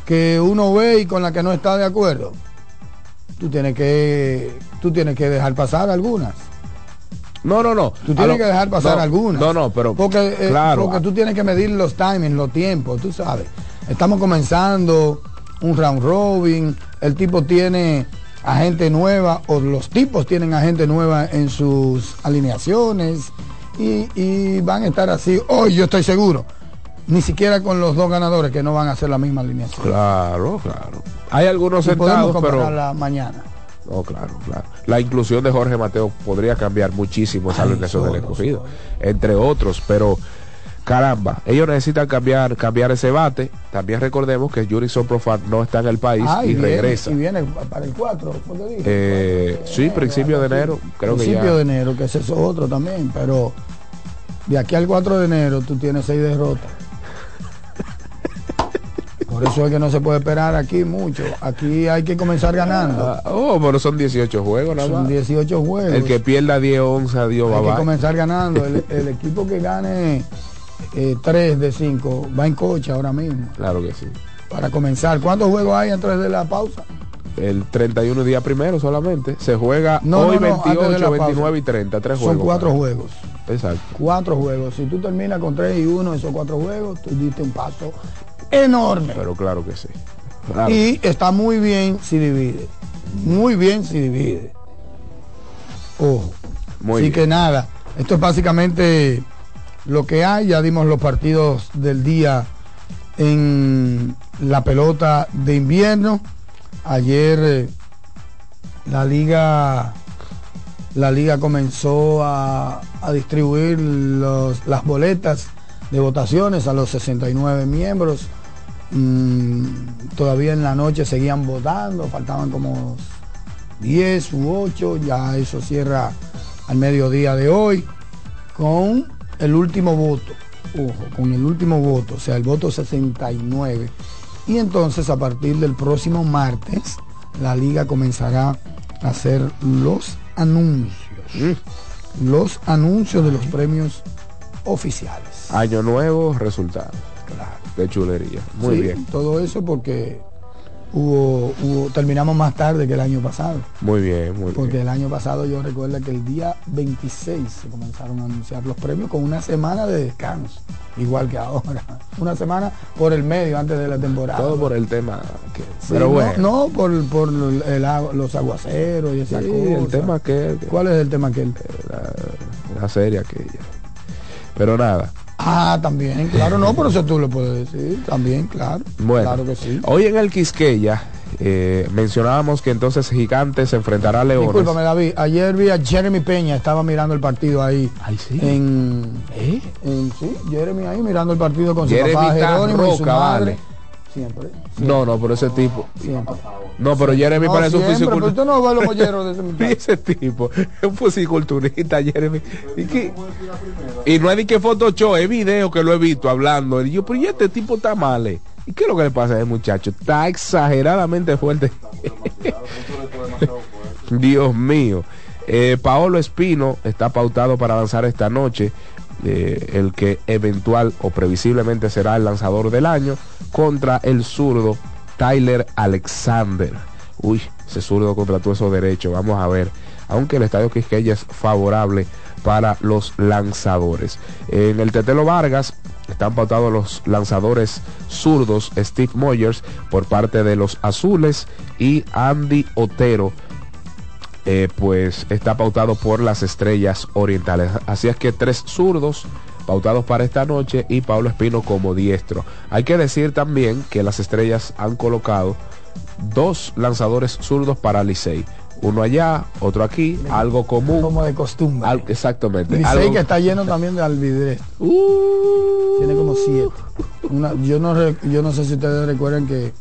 que uno ve y con las que no está de acuerdo. Tú tienes que tú tienes que dejar pasar algunas. No, no, no. Tú tienes lo- que dejar pasar no, algunas. No, no, pero porque, eh, claro. porque tú tienes que medir los timings, los tiempos, tú sabes. Estamos comenzando un round robin, el tipo tiene a gente nueva o los tipos tienen a gente nueva en sus alineaciones y, y van a estar así. Hoy yo estoy seguro, ni siquiera con los dos ganadores que no van a hacer la misma alineación. Claro, claro. Hay algunos Y podemos sentados, pero compararla mañana. No, claro, claro. La inclusión de Jorge Mateo podría cambiar muchísimo esa Ay, alineación del escogido, entre otros, pero caramba, ellos necesitan cambiar cambiar ese bate. También recordemos que Jurison Profar no está en el país Ah, y, viene- regresa. Y viene para el 4, ¿fue que dije? Eh, sí, principio de enero, creo que principio ya. de enero, que es otro también, pero de aquí al 4 de enero tú tienes seis derrotas. Por eso es que no se puede esperar aquí mucho. Aquí hay que comenzar ganando. Ah, oh, pero son 18 juegos nada Son más. 18 juegos. El que pierda 10 11 adiós, hay bye que comenzar ganando. El, el equipo que gane 3 de 5 va en coche ahora mismo. Claro que sí. Para comenzar, ¿cuántos juegos hay antes de la pausa? El 31 día primero solamente. Se juega No, hoy no, no, antes de 28, la pausa. 29 y 30. Tres Son juegos. cuatro juegos. Exacto. Cuatro juegos. Si tú terminas con 3 y 1 esos cuatro juegos, tú diste un paso enorme. Pero claro que sí. Claro. Y está muy bien si divide. Muy bien si divide. Ojo. Muy Así bien. que nada, esto es básicamente lo que hay. Ya dimos los partidos del día en la pelota de invierno. Ayer eh, la liga la liga comenzó a, a distribuir los- las boletas de votaciones a los 69 miembros. Mm, todavía en la noche seguían votando, faltaban como 10 u 8, ya eso cierra al mediodía de hoy, con el último voto, ojo, con el último voto, o sea, el voto 69. Y entonces a partir del próximo martes, la liga comenzará a hacer los anuncios, los anuncios de los premios oficiales. Año nuevo, resultado. Claro. Qué chulería. Muy Sí, bien. Todo eso porque hubo, hubo, terminamos más tarde que el año pasado. Muy bien, muy Porque bien. el año pasado yo recuerdo que el día 26 se comenzaron a anunciar los premios con una semana de descanso, igual que ahora. Una semana por el medio antes de la temporada. Todo por el tema. que- Sí, pero no- bueno. No, por, por el los aguaceros y Sí, el tema que, que- ¿Cuál es el tema que la, la serie aquella. Pero nada. Ah, también, claro, no, por eso tú lo puedes decir, también, claro. Bueno, Claro que sí. hoy en el Quisqueya eh, mencionábamos que entonces Gigantes se enfrentará a Leones. Discúlpame, David. Ayer vi a Jeremy Peña, estaba mirando el partido ahí. Ay, sí. En, en- sí, Jeremy ahí mirando el partido con su papá Jerónimo y su madre. vale. Siempre. No, no, pero ese tipo. Siempre. No, pero Jeremy No, parece un siempre, pero fisiculturista. no ve los molleros de ese tipo es un fisiculturista, Jeremy. Y, que- y no hay ni que Photoshop, es video que lo he visto hablando. Y yo, pero ¿y este tipo está mal? eh? ¿Y qué es lo que le pasa a ese muchacho? Está exageradamente fuerte. Dios mío. Eh, Paolo Espino está pautado para lanzar esta noche. El que eventual o previsiblemente será el lanzador del año contra el zurdo Tyler Alexander. Uy, ese zurdo contra todo eso derecho. Vamos a ver. Aunque el estadio Quisqueya es favorable para los lanzadores. En el Tetelo Vargas están pautados los lanzadores zurdos Steve Moyers por parte de los azules y Andy Otero eh, pues está pautado por las estrellas orientales. Así es que tres zurdos pautados para esta noche y Pablo Espino como diestro. Hay que decir también que las estrellas han colocado dos lanzadores zurdos para Licey. Uno allá, otro aquí, algo común. Como de costumbre. Al- exactamente. Licey algo- que está lleno también de alvidrez. Uh, Tiene como siete. Una- yo, no yo no sé si ustedes recuerdan que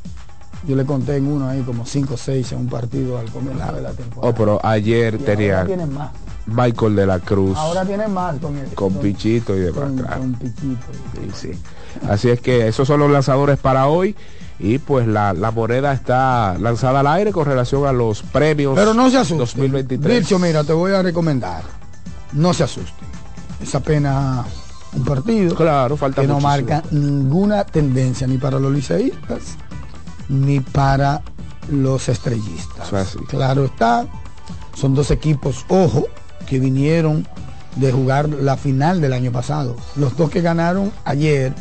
yo le conté en uno ahí como 5 o 6 en un partido al comienzo de la temporada. Oh, pero ayer Y tenía ahora más. Michael de la Cruz Ahora tienen más con el con Pichito y demás, con, claro. con Pichito. Sí, sí. Así es que esos son los lanzadores para hoy. Y pues la, la moneda está lanzada al aire con relación a los premios Pero no se asusten. 2023. Dicho, mira, te voy a recomendar. No se asusten. Es apenas un partido. Claro, falta que no marca ninguna tendencia ni para los liceístas ni para los estrellistas. Es. Claro está, son dos equipos, ojo, que vinieron de jugar la final del año pasado. Los dos que ganaron ayer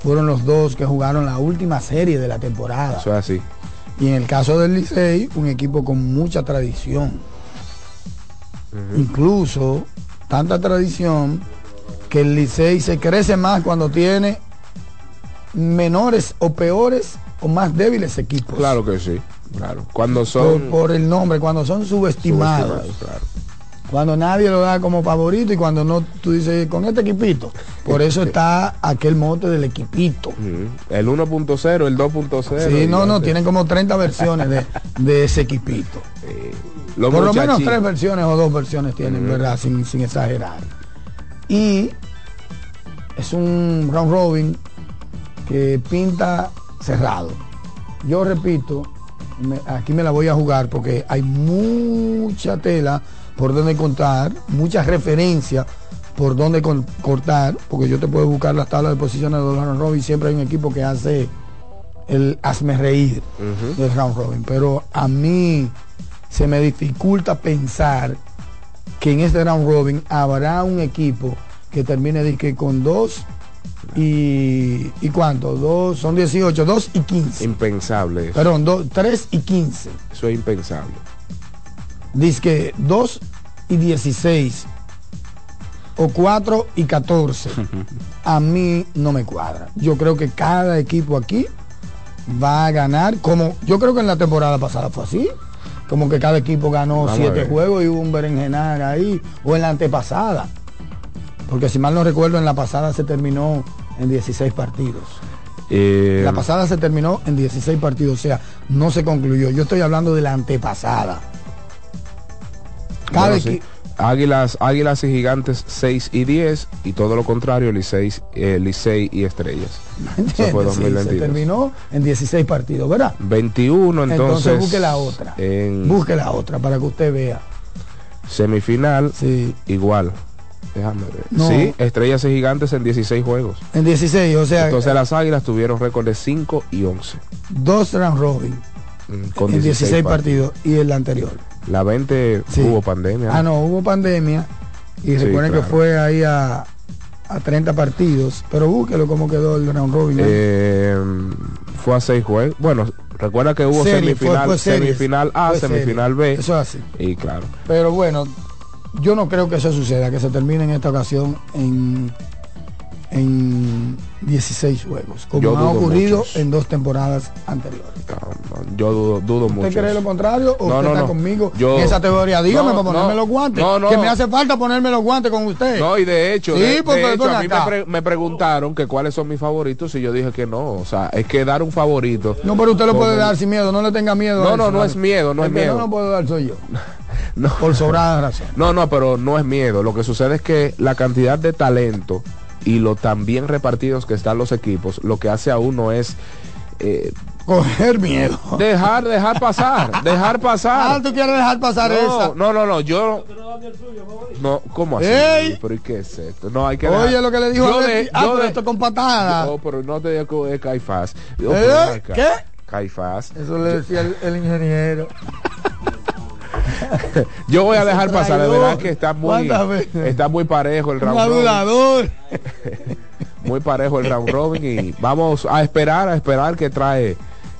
fueron los dos que jugaron la última serie de la temporada. Eso es así. Y en el caso del Licey, un equipo con mucha tradición. Incluso tanta tradición que el Licey se crece más cuando tiene menores o peores o más débiles equipos. Claro que sí. Claro. Cuando son por el nombre, cuando son subestimados. subestimados, claro. Cuando nadie lo da como favorito y cuando no, tú dices, con este equipito. Por eso está aquel mote del equipito. El 1.0, el 2.0. Sí, no, no, tienen como 30 versiones de, de ese equipito. Los Por lo menos tres versiones o dos versiones tienen, ¿verdad? Sin, sin exagerar. Y es un round robin que pinta cerrado. Yo repito, me- aquí me la voy a jugar porque hay mucha tela por donde contar, muchas referencias por donde con- cortar, porque yo te puedo buscar las tablas de posiciones de los round robin, siempre hay un equipo que hace el hazme reír del round robin, pero a mí se me dificulta pensar que en este round robin habrá un equipo que termine de que con dos y, y cuánto, dos, son 18, dos y 15. Impensable eso. Perdón, dos, tres y 15. Eso es impensable. Dice que 2 y 16 o 4 y 14 a mí no me cuadra. Yo creo que cada equipo aquí va a ganar como yo creo que en la temporada pasada fue así. Como que cada equipo ganó Vamos a siete ver. juegos y hubo un berenjenar ahí. O en la antepasada. Porque si mal no recuerdo, en la pasada se terminó en 16 partidos. Eh, La pasada se terminó en 16 partidos, o sea, no se concluyó. Yo estoy hablando de la antepasada. Cada bueno, sí. Águilas, Águilas y Gigantes 6 y 10 y todo lo contrario, Licey, eh, Licey y Estrellas. Eso fue ¿entiendes? Sí, se 2022. terminó en 16 partidos, ¿verdad? 21 entonces. Entonces busque la otra. En Busque la otra para que usted vea. semifinal, Sí. igual. Déjame ver. No. Sí, Estrellas y Gigantes en 16 juegos. En 16, o sea, Entonces las Águilas tuvieron récord de 5 y 11. dos round robin mm, Con en 16, 16 partidos y el anterior. La 20 Sí. hubo pandemia. Ah, no, hubo pandemia y Sí, recuerden que fue ahí a, a 30 partidos, pero búsquelo cómo quedó el round robin. ¿eh? Eh, fue a 6 juegos. Bueno, recuerda que hubo semifinal, fue semifinal A, semifinal B. Eso es así. Y claro. Pero bueno, yo no creo que eso suceda, que se termine en esta ocasión en, en 16 juegos, como ha ocurrido en dos temporadas anteriores. no, no, yo dudo, dudo mucho. ¿Usted cree lo contrario o No, usted no, está conmigo Yo- en esa teoría? Dígame para ponerme los guantes. Que me hace falta ponerme los guantes con usted. No, y de hecho, Sí, de, de porque hecho, a mí me, acá. pre- me preguntaron que cuáles son mis favoritos y yo dije que no. O sea, es que dar un favorito. No, pero usted lo puede dar sin miedo, no le tenga miedo. No, a no, no es miedo, no es El miedo. No lo puedo dar soy yo. No. Por sobrada razón. No, no, pero no es miedo. Lo que sucede es que la cantidad de talento y lo tan bien repartidos que están los equipos, lo que hace a uno es eh, Coger miedo. dejar, dejar pasar, dejar Ah, pasar. tú quieres dejar pasar No, esa. no, no, no, yo no, ¿cómo así? Ey. Pero ¿y qué es esto? No, hay que Oye, dejar- lo que le dijo yo a de. Ah, yo pero de- esto con patada. No, pero no te digo que es Caifás. ¿Eh? ¿Qué? Caifás. Eso le decía el, el ingeniero. Yo voy a dejar pasar, de verdad que está muy está muy parejo el Un round robin. muy parejo el round robin y vamos a esperar a esperar que trae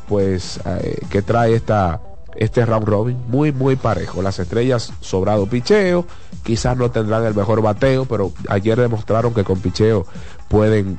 pues eh, que trae esta este round robin. Muy muy parejo. Las estrellas sobrado picheo. Quizás no tendrán el mejor bateo pero ayer demostraron que con picheo pueden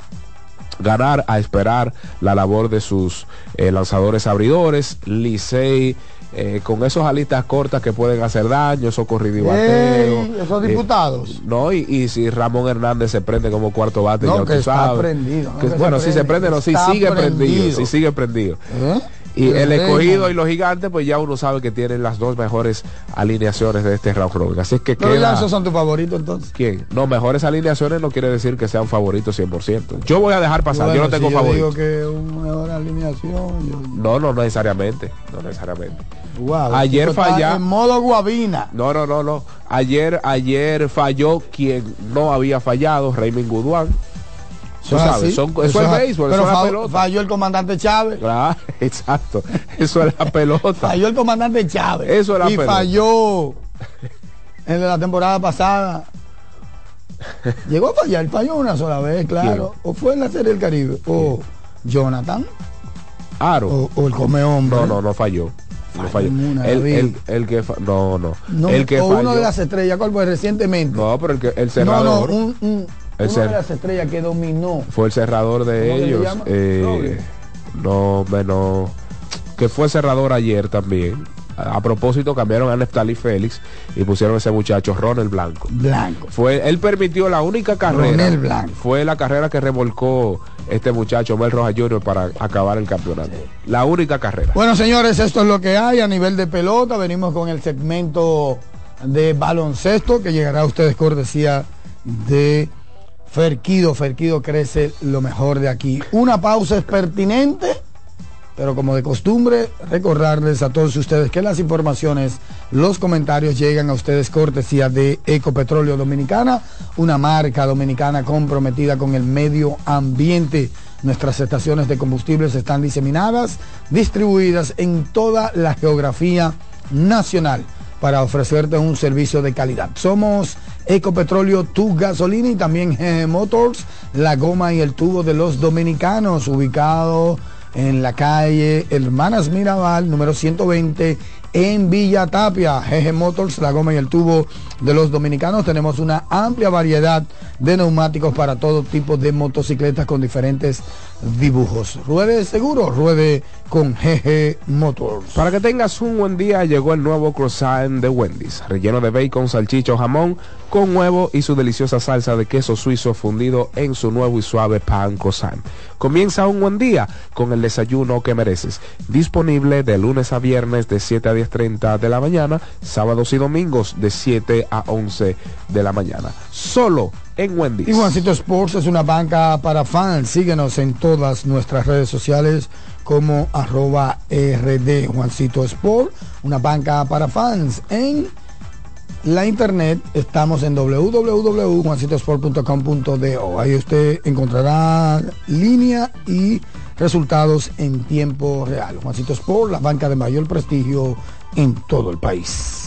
ganar a esperar la labor de sus eh, lanzadores abridores. Licey eh, con esos alitas cortas que pueden hacer daño, esos corridos y bateos. esos Eh, diputados. no, y, y si Ramón Hernández se prende como cuarto bate, No, ya que tú está sabes. prendido, no Que- que se bueno, si se prende, prende, no, si está sigue prendido, prendido. si sigue prendido. ¿Eh? Y el escogido y los gigantes, pues ya uno sabe que tienen las dos mejores alineaciones de este round robin. Así es que ya queda... son tus favoritos entonces. ¿Quién? No, mejores alineaciones no quiere decir que sean favoritos 100%. Yo voy a dejar pasar, yo no tengo si yo favorito. digo que una mejor alineación. yo- No, no, necesariamente. No necesariamente. Wow, Ayer falla- En modo guabina. No, no, no, no. Ayer, ayer falló quien no había fallado, Raymond Guduán. Tú sabes, así. son- eso, Eso es béisbol, pero eso es la pelota. Falló el comandante Chávez. Claro, exacto. Eso es la pelota. Falló el comandante Chávez. Eso es la Y pelota. falló en la temporada pasada. Llegó a fallar, falló una sola vez, claro. O fue en la Serie del Caribe. O Jonathan. Aro. O, o el come hombre. No, no, no falló. No falló. El, el, el que fa- no, no. No, el que o falló. uno de las estrellas, ¿cuál fue recientemente? No, pero el que el no, no, cerrador un, un- El de las estrellas que dominó. fue el cerrador de ¿Cómo que se ellos. Eh, no, bueno, que fue cerrador ayer también. A, a propósito cambiaron a Neftali Félix y pusieron a ese muchacho Ronald Blanco. Blanco. Fue, él permitió la única carrera. Ronald Blanco. Fue la carrera que remolcó este muchacho Mel Rojas Jr. para acabar el campeonato. La única carrera. Bueno, señores, esto es lo que hay a nivel de pelota. Venimos con el segmento de baloncesto que llegará a ustedes cortesía de Ferquido. Ferquido crece lo mejor de aquí. Una pausa es pertinente, pero como de costumbre, recordarles a todos ustedes que las informaciones, los comentarios llegan a ustedes cortesía de Ecopetróleo Dominicana, una marca dominicana comprometida con el medio ambiente. Nuestras estaciones de combustibles están diseminadas, distribuidas en toda la geografía nacional para ofrecerte un servicio de calidad. Somos Ecopetróleo, tu gasolina y también GG Motors, la goma y el tubo de los dominicanos, ubicado en la calle Hermanas Mirabal, número 120, en Villa Tapia. GG Motors, la goma y el tubo de los dominicanos. Tenemos una amplia variedad de neumáticos para todo tipo de motocicletas con diferentes dibujos. Ruede seguro, ruede con GG Motors. Para que tengas un buen día, llegó el nuevo croissant de Wendy's, relleno de bacon, salchicha jamón, con huevo y su deliciosa salsa de queso suizo fundido en su nuevo y suave pan croissant. Comienza un buen día con el desayuno que mereces. Disponible de lunes a viernes de 7 a 10.30 de la mañana, sábados y domingos de 7 a 11 de la mañana. Solo en Wendy's. Y Juancito Sports es una banca para fans. Síguenos en todas nuestras redes sociales como arroba RD Juancito Sport, una banca para fans. En la internet estamos en www.juancitosport.com.do. Ahí usted encontrará línea y resultados en tiempo real. Juancito Sport, la banca de mayor prestigio en todo el país.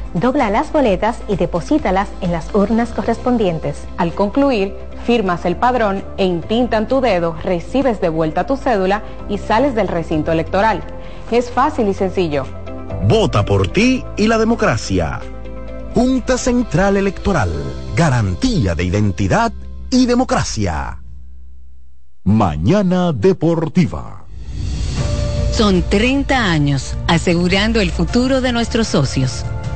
dobla las boletas y deposítalas en las urnas correspondientes. Al concluir, firmas el padrón e intintan tu dedo, recibes de vuelta tu cédula y sales del recinto electoral. Es fácil y sencillo. Vota por ti y la democracia. Junta Central Electoral. Garantía de identidad y democracia. Mañana Deportiva. Son 30 años asegurando el futuro de nuestros socios.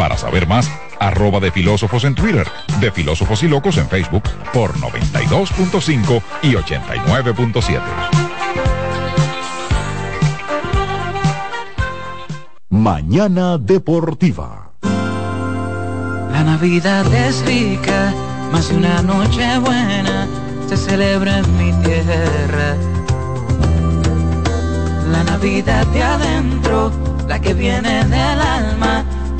Para saber más, arroba de filósofos en Twitter, de filósofos y locos en Facebook por 92.5 y 89.7. Mañana Deportiva. La Navidad es rica, más de una noche buena se celebra en mi tierra. La Navidad de adentro, la que viene del alma,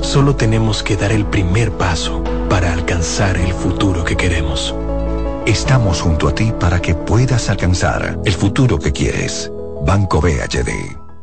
Solo tenemos que dar el primer paso para alcanzar el futuro que queremos. Estamos junto a ti para que puedas alcanzar el futuro que quieres. Banco BHD.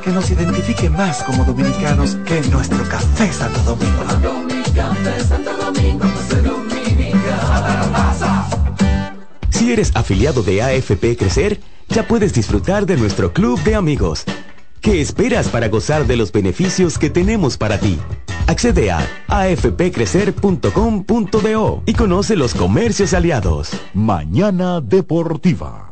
Que nos identifique más como dominicanos que nuestro café Santo Domingo. Si eres afiliado de AFP Crecer, ya puedes disfrutar de nuestro club de amigos. ¿Qué esperas para gozar de los beneficios que tenemos para ti? Accede a afpcrecer.com.do y conoce los comercios aliados. Mañana Deportiva.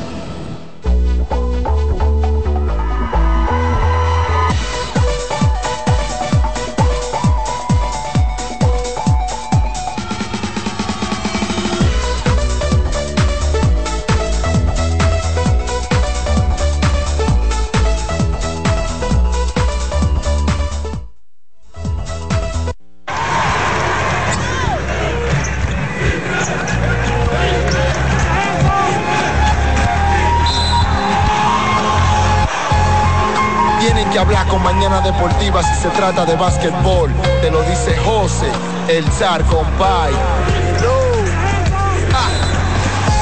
Que hablar con Mañana Deportiva si se trata de básquetbol. Te lo dice José, el zar compay.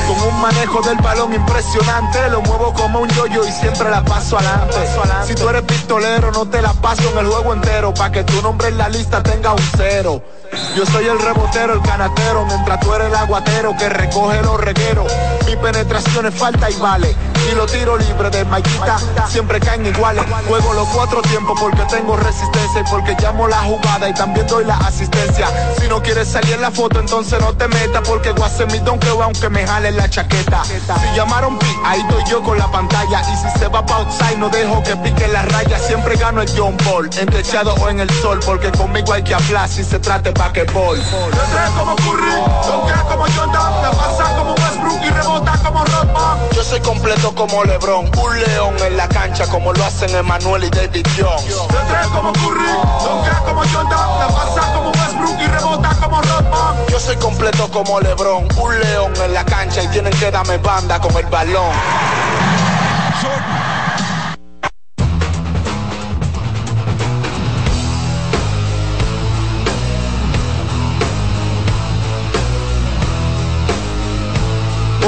Con un manejo del balón impresionante, lo muevo como un yoyo y siempre la paso adelante. Si tú eres pistolero, no te la paso en el juego entero, pa' que tu nombre en la lista tenga un cero. Yo soy el rebotero, el canatero, mientras tú eres el aguatero que recoge los regueros. Mi penetración es falta y vale. Y los tiros libres de Maquita siempre caen iguales. Juego los cuatro tiempos porque tengo resistencia y porque llamo la jugada y también doy la asistencia. Si no quieres salir en la foto, entonces no te metas porque guase mi don que aunque me jale la chaqueta. Si llamaron pi, ahí estoy yo con la pantalla. Y si se va pa' outside, no dejo que pique la raya. Siempre gano el John Ball, en techado o en el sol, porque conmigo hay que hablar si se trata de basquetbol. Yo como Curry, como Jordan, como Westbrook y como Rodman. Yo soy completo como LeBron, un león en la cancha como lo hacen Emmanuel y David Jones. Yo trae como Curry, toquea como Jordan, la pasa como Westbrook y rebota como Rodman. Yo soy completo como LeBron, un león en la cancha y tienen que darme banda con el balón.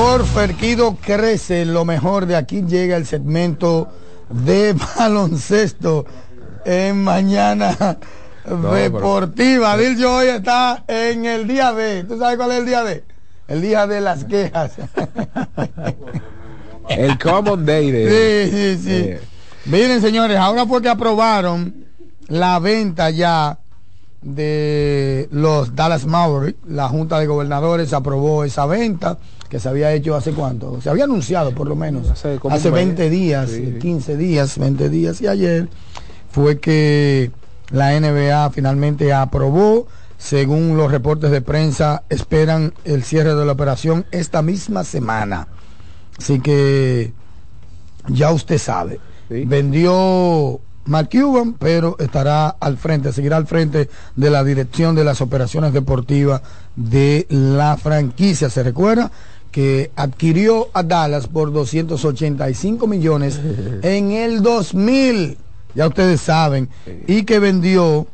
Ferquido crece lo mejor de aquí llega el segmento de baloncesto en mañana deportiva. Dil hoy está en el día de. ¿Tú sabes cuál es el día de? El día de las quejas. El Common Day de. Sí, sí, sí. eh, Miren, señores, ahora porque aprobaron la venta ya de los Dallas Mavericks, la Junta de Gobernadores aprobó esa venta que se había hecho hace cuánto, se había anunciado por lo menos hace, mes. 20 días, Sí. 15 días, 20 días y ayer fue que la NBA finalmente aprobó, según los reportes de prensa, esperan el cierre de la operación esta misma semana. Así que ya usted sabe. Vendió Mark Cuban, pero estará al frente, seguirá al frente de la dirección de las operaciones deportivas de la franquicia. Se recuerda que adquirió a Dallas por 285 millones en el 2000 ya ustedes saben, y que vendió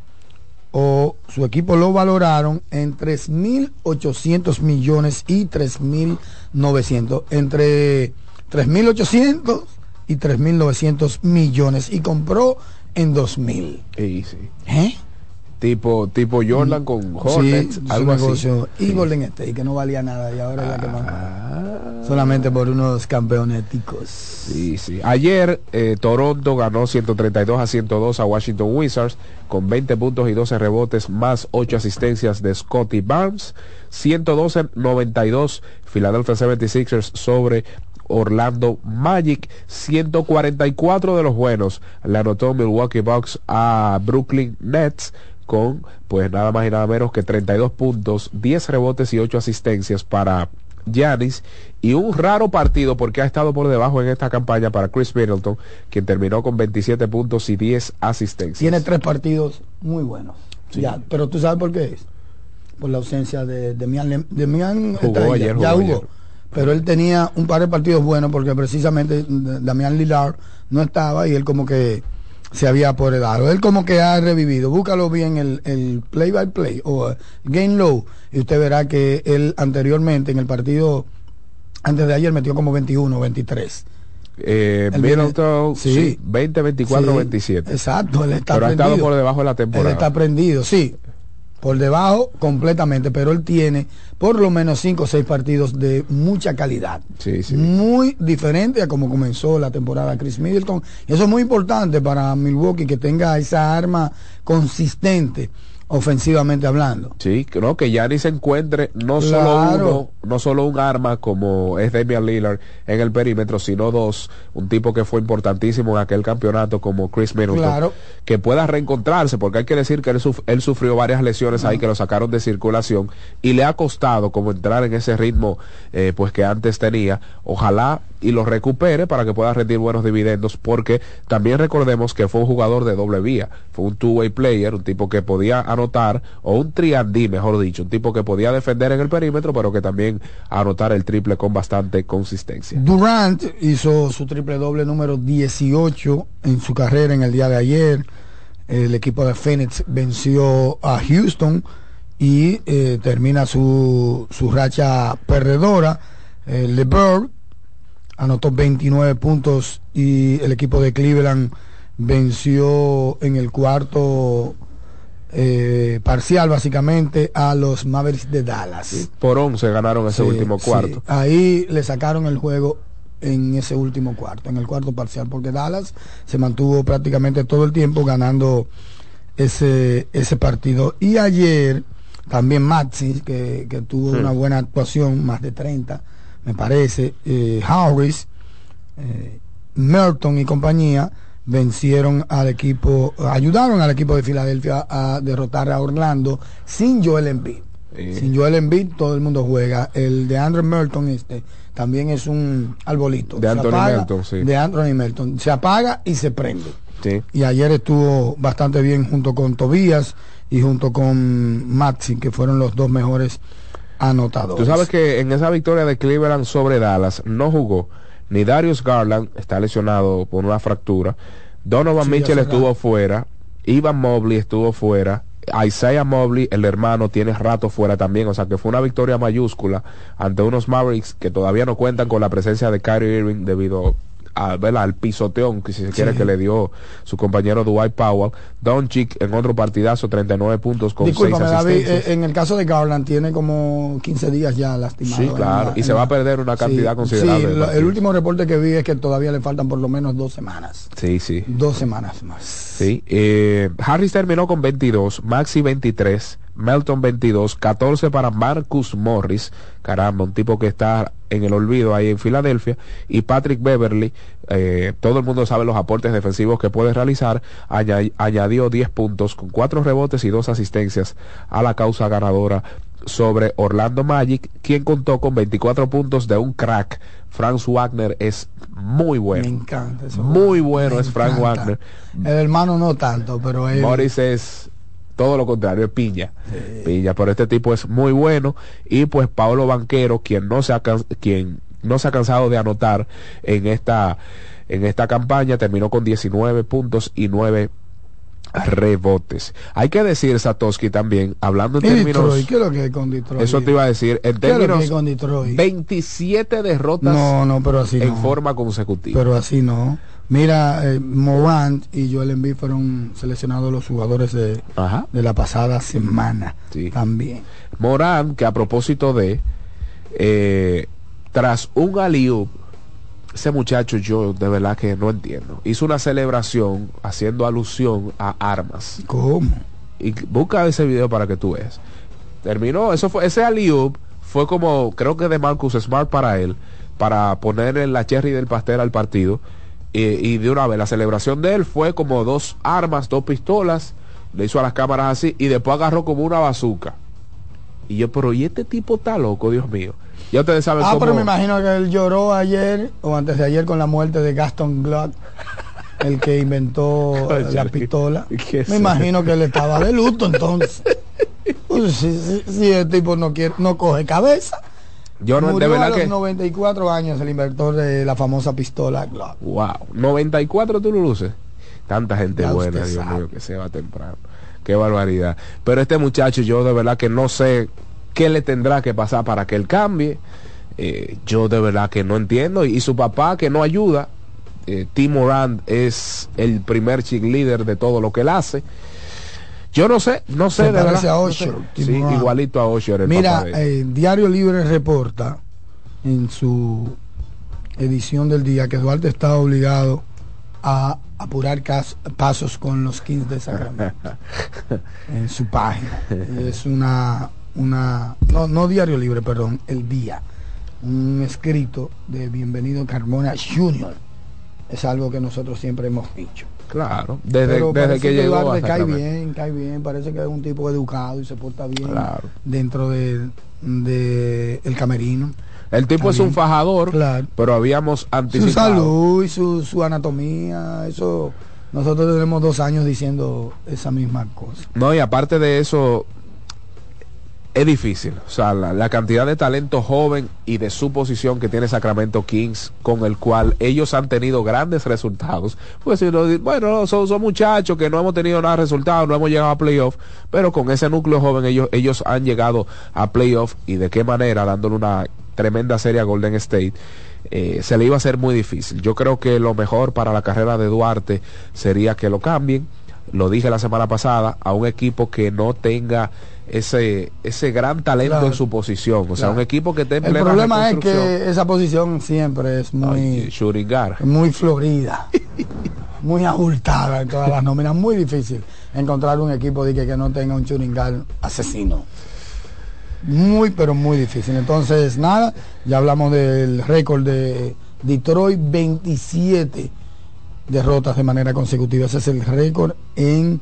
o su equipo lo valoraron en 3.800 millones y 3.900, entre 3.800 y 3.900 millones y compró en 2.000. Sí, sí. ¿Eh? Tipo, tipo Jordan con Hornets, Sí, algo así. Y Golden State, que no valía nada y ahora es la que más. Ah. Solamente por unos campeonéticos. Sí, sí. Ayer eh, Toronto ganó 132 a 102 a Washington Wizards con 20 puntos y 12 rebotes más 8 asistencias de Scotty Barnes. 112-92 Philadelphia 76ers sobre Orlando Magic. 144 de los buenos le anotó Milwaukee Bucks a Brooklyn Nets con pues nada más y nada menos que 32 puntos, 10 rebotes y 8 asistencias para Giannis y un raro partido porque ha estado por debajo en esta campaña para Chris Middleton, quien terminó con 27 puntos y 10 asistencias. Tiene tres partidos muy buenos. Sí. Ya, pero tú sabes por qué es. Por la ausencia de Demian, Demian Jugó ayer, ya jugó jugó. ayer. Pero él tenía un par de partidos buenos porque precisamente Damián Lillard no estaba y él como que se había apoderado. Él como que ha revivido. Búscalo bien el, el play by play o eh, game low y usted verá que él anteriormente en el partido antes de ayer metió como 21, 23. Eh, Él viene- sí. sí, 20, 24, Sí, 27. Exacto, él está Pero ha estado prendido. por debajo de la Él temporada. está prendido, sí. Por debajo completamente, pero él tiene por lo menos cinco o seis partidos de mucha calidad. Sí, sí. Muy diferente a como comenzó la temporada Chris Middleton. Y eso es muy importante para Milwaukee que tenga esa arma consistente ofensivamente hablando. Sí, que no, que se encuentre no Claro. solo uno, no solo un arma como es Damian Lillard en el perímetro, sino dos, un tipo que fue importantísimo en aquel campeonato como Chris Middleton, Claro. que pueda reencontrarse, porque hay que decir que él, suf- él sufrió varias lesiones ahí que lo sacaron de circulación y le ha costado como entrar en ese ritmo eh, pues que antes tenía. Ojalá y lo recupere para que pueda rendir buenos dividendos, porque también recordemos que fue un jugador de doble vía, fue un two-way player, un tipo que podía anotar, o un triandí, mejor dicho, un tipo que podía defender en el perímetro, pero que también anotar el triple con bastante consistencia. Durant hizo su triple doble número 18 en su carrera en el día de ayer. El equipo de Phoenix venció a Houston y eh, termina su, su racha perdedora. Eh, LeBron anotó 29 puntos y el equipo de Cleveland venció en el cuarto eh, parcial básicamente a los Mavericks de Dallas. Por 11 ganaron ese Sí, último sí. cuarto. Ahí le sacaron el juego en ese último cuarto, en el cuarto parcial, porque Dallas se mantuvo prácticamente todo el tiempo ganando ese, ese partido. Y ayer también Maxi, que, que tuvo una buena actuación, más de 30, me parece, eh, Harris, eh, Merton y compañía vencieron al equipo, ayudaron al equipo de Filadelfia a derrotar a Orlando sin Joel Embiid. Sin Joel Embiid todo el mundo juega. El de Andrew Merton este también es un arbolito. De Se Anthony apaga, Melton, sí. De Anthony Melton. Se apaga y se prende. Sí. Y ayer estuvo bastante bien junto con Tobías y junto con Maxi, que fueron los dos mejores anotadores. Tú sabes que en esa victoria de Cleveland sobre Dallas no jugó ni Darius Garland, está lesionado por una fractura, Donovan Sí, Mitchell estuvo fuera, Ivan Mobley estuvo fuera, Isaiah Mobley, el hermano, tiene rato fuera también, o sea que fue una victoria mayúscula ante unos Mavericks que todavía no cuentan con la presencia de Kyrie Irving debido a, ¿verdad? al pisoteón que si se quiere Sí. que le dio su compañero Dwight Powell. Doncic en otro partidazo, 39 puntos con 6 Discúlpame, David, asistencias. eh, en el caso de Garland tiene como 15 días ya lastimado. Sí, claro, la- y se va a perder una cantidad Sí, considerable sí, de lo- el último reporte que vi es que todavía le faltan por lo menos dos semanas. Sí, sí. Dos semanas más. Sí, eh, Harris terminó con 22, Maxi 23, Melton 22, 14 para Marcus Morris, caramba, un tipo que está en el olvido ahí en Filadelfia, y Patrick Beverly, eh, todo el mundo sabe los aportes defensivos que puede realizar, aña- añadió 10 puntos con 4 rebotes y 2 asistencias a la causa ganadora sobre Orlando Magic, quien contó con 24 puntos de un crack. Franz Wagner es muy bueno. Me encanta eso. Muy bueno Me es Frank encanta. Wagner. El hermano no tanto, pero él. Morris es todo lo contrario, es piña. Piña, pero este tipo es muy bueno. Y pues Pablo Banquero, quien no se ha quien no se ha cansado de anotar en esta, en esta campaña, terminó con 19 puntos y 9 rebotes. Hay que decir, Satoshi, también, hablando en ¿Y términos... Detroit? ¿Qué es lo que es con Detroit? Eso te iba a decir, en ¿Qué es lo que términos... con Detroit? 27 derrotas No, no, pero así en no. forma consecutiva. Pero así no. Mira, eh, y Joel Embiid fueron seleccionados los jugadores de, de la pasada semana también. Morán, que a propósito de, eh, tras un aliup, ese muchacho yo de verdad que no entiendo. Hizo una celebración haciendo alusión a armas. ¿Cómo? Y busca ese video para que tú veas. Terminó, eso fue, ese aliup fue como, creo que de Marcus Smart para él, para poner en la cherry del pastel al partido. Y, y de una vez, la celebración de él fue como dos armas, dos pistolas, le hizo a las cámaras así, y después agarró como una bazuca. Y yo, pero ¿y este tipo está loco, Dios mío? Ya ustedes saben Ah, cómo... pero me imagino que él lloró ayer o antes de ayer con la muerte de Gaston Glock, el que inventó la pistola. ¿qué es Me imagino que él estaba de luto entonces. Pues, si, si- si el tipo no quiere, no coge cabeza. Yo no, de Murió a verdad los que... 94 años el inventor de la famosa pistola Glock. Wow, 94 tú lo luces. Tanta gente Ya buena, Dios sabe. mío, que se va temprano. Qué barbaridad. Pero este muchacho, yo de verdad que no sé qué le tendrá que pasar para que él cambie. Eh, yo de verdad que no entiendo. Y, y su papá que no ayuda. Eh, Tim Moran es el primer cheerleader de todo lo que él hace. Yo no sé, no sé Se de verdad. a no sé. Sí, igualito a Osher. el Mira, de eh, Diario Libre reporta en su edición del día que Duarte está obligado a apurar cas- pasos con los Kings de Sacramento en su página. Es una, una no, no Diario Libre, perdón, el día. Un escrito de Bienvenido Carmona Jr. Es algo que nosotros siempre hemos dicho. Claro, desde, Pero desde parece que llegó a Duarte cae bien, cae bien, parece que es un tipo educado y se porta bien Claro. dentro de, de el camerino. El tipo es un fajador, pero habíamos Su anticipado. salud y su, su anatomía, eso nosotros tenemos dos años diciendo esa misma cosa. No, y aparte de eso, es difícil. O sea, la, cantidad de talento joven y de su posición que tiene Sacramento Kings, con el cual ellos han tenido grandes resultados. Pues si lo bueno, son, muchachos que no hemos tenido nada de resultados, no hemos llegado a playoff, pero con ese núcleo joven ellos, ellos han llegado a playoff y de qué manera, dándole una tremenda serie a Golden State. eh, se le iba a hacer muy difícil. Yo creo que lo mejor para la carrera de Duarte sería que lo cambien lo dije la semana pasada, a un equipo que no tenga ese ese gran talento Claro. en su posición. O sea, un equipo que esté en El plena problema es que esa posición siempre es muy, guard. muy florida, muy abultada en todas las nóminas, muy difícil encontrar un equipo de que, que no tenga un guard asesino. Muy, pero muy difícil. Entonces, nada, ya hablamos del récord de Detroit, 27 derrotas de manera consecutiva. Ese es el récord en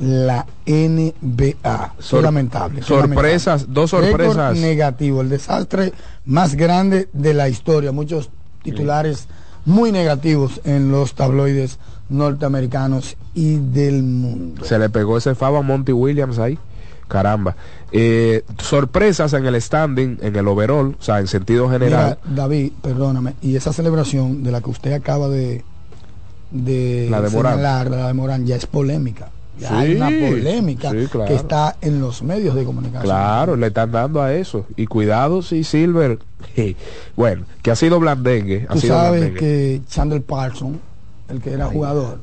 la NBA. Qué lamentable. sorpresas, lamentable. dos sorpresas. negativo, el desastre más grande de la historia. Muchos titulares muy negativos en los tabloides norteamericanos y del mundo. Se le pegó ese favo a Monty Williams ahí. Caramba. Eh, sorpresas en el standing, en el overall, o sea, en sentido general. Mira, David, perdóname, y esa celebración de la que usted acaba de, de, La de Morán. señalar, la de Morán, ya es polémica. Ya Sí, hay una polémica sí, claro. que está en los medios de comunicación. Claro, le están dando a eso. Y cuidado si Silver, bueno, que ha sido blandengue. Ha Tú sido sabes blandengue. que Chandler Parson, el que era jugador,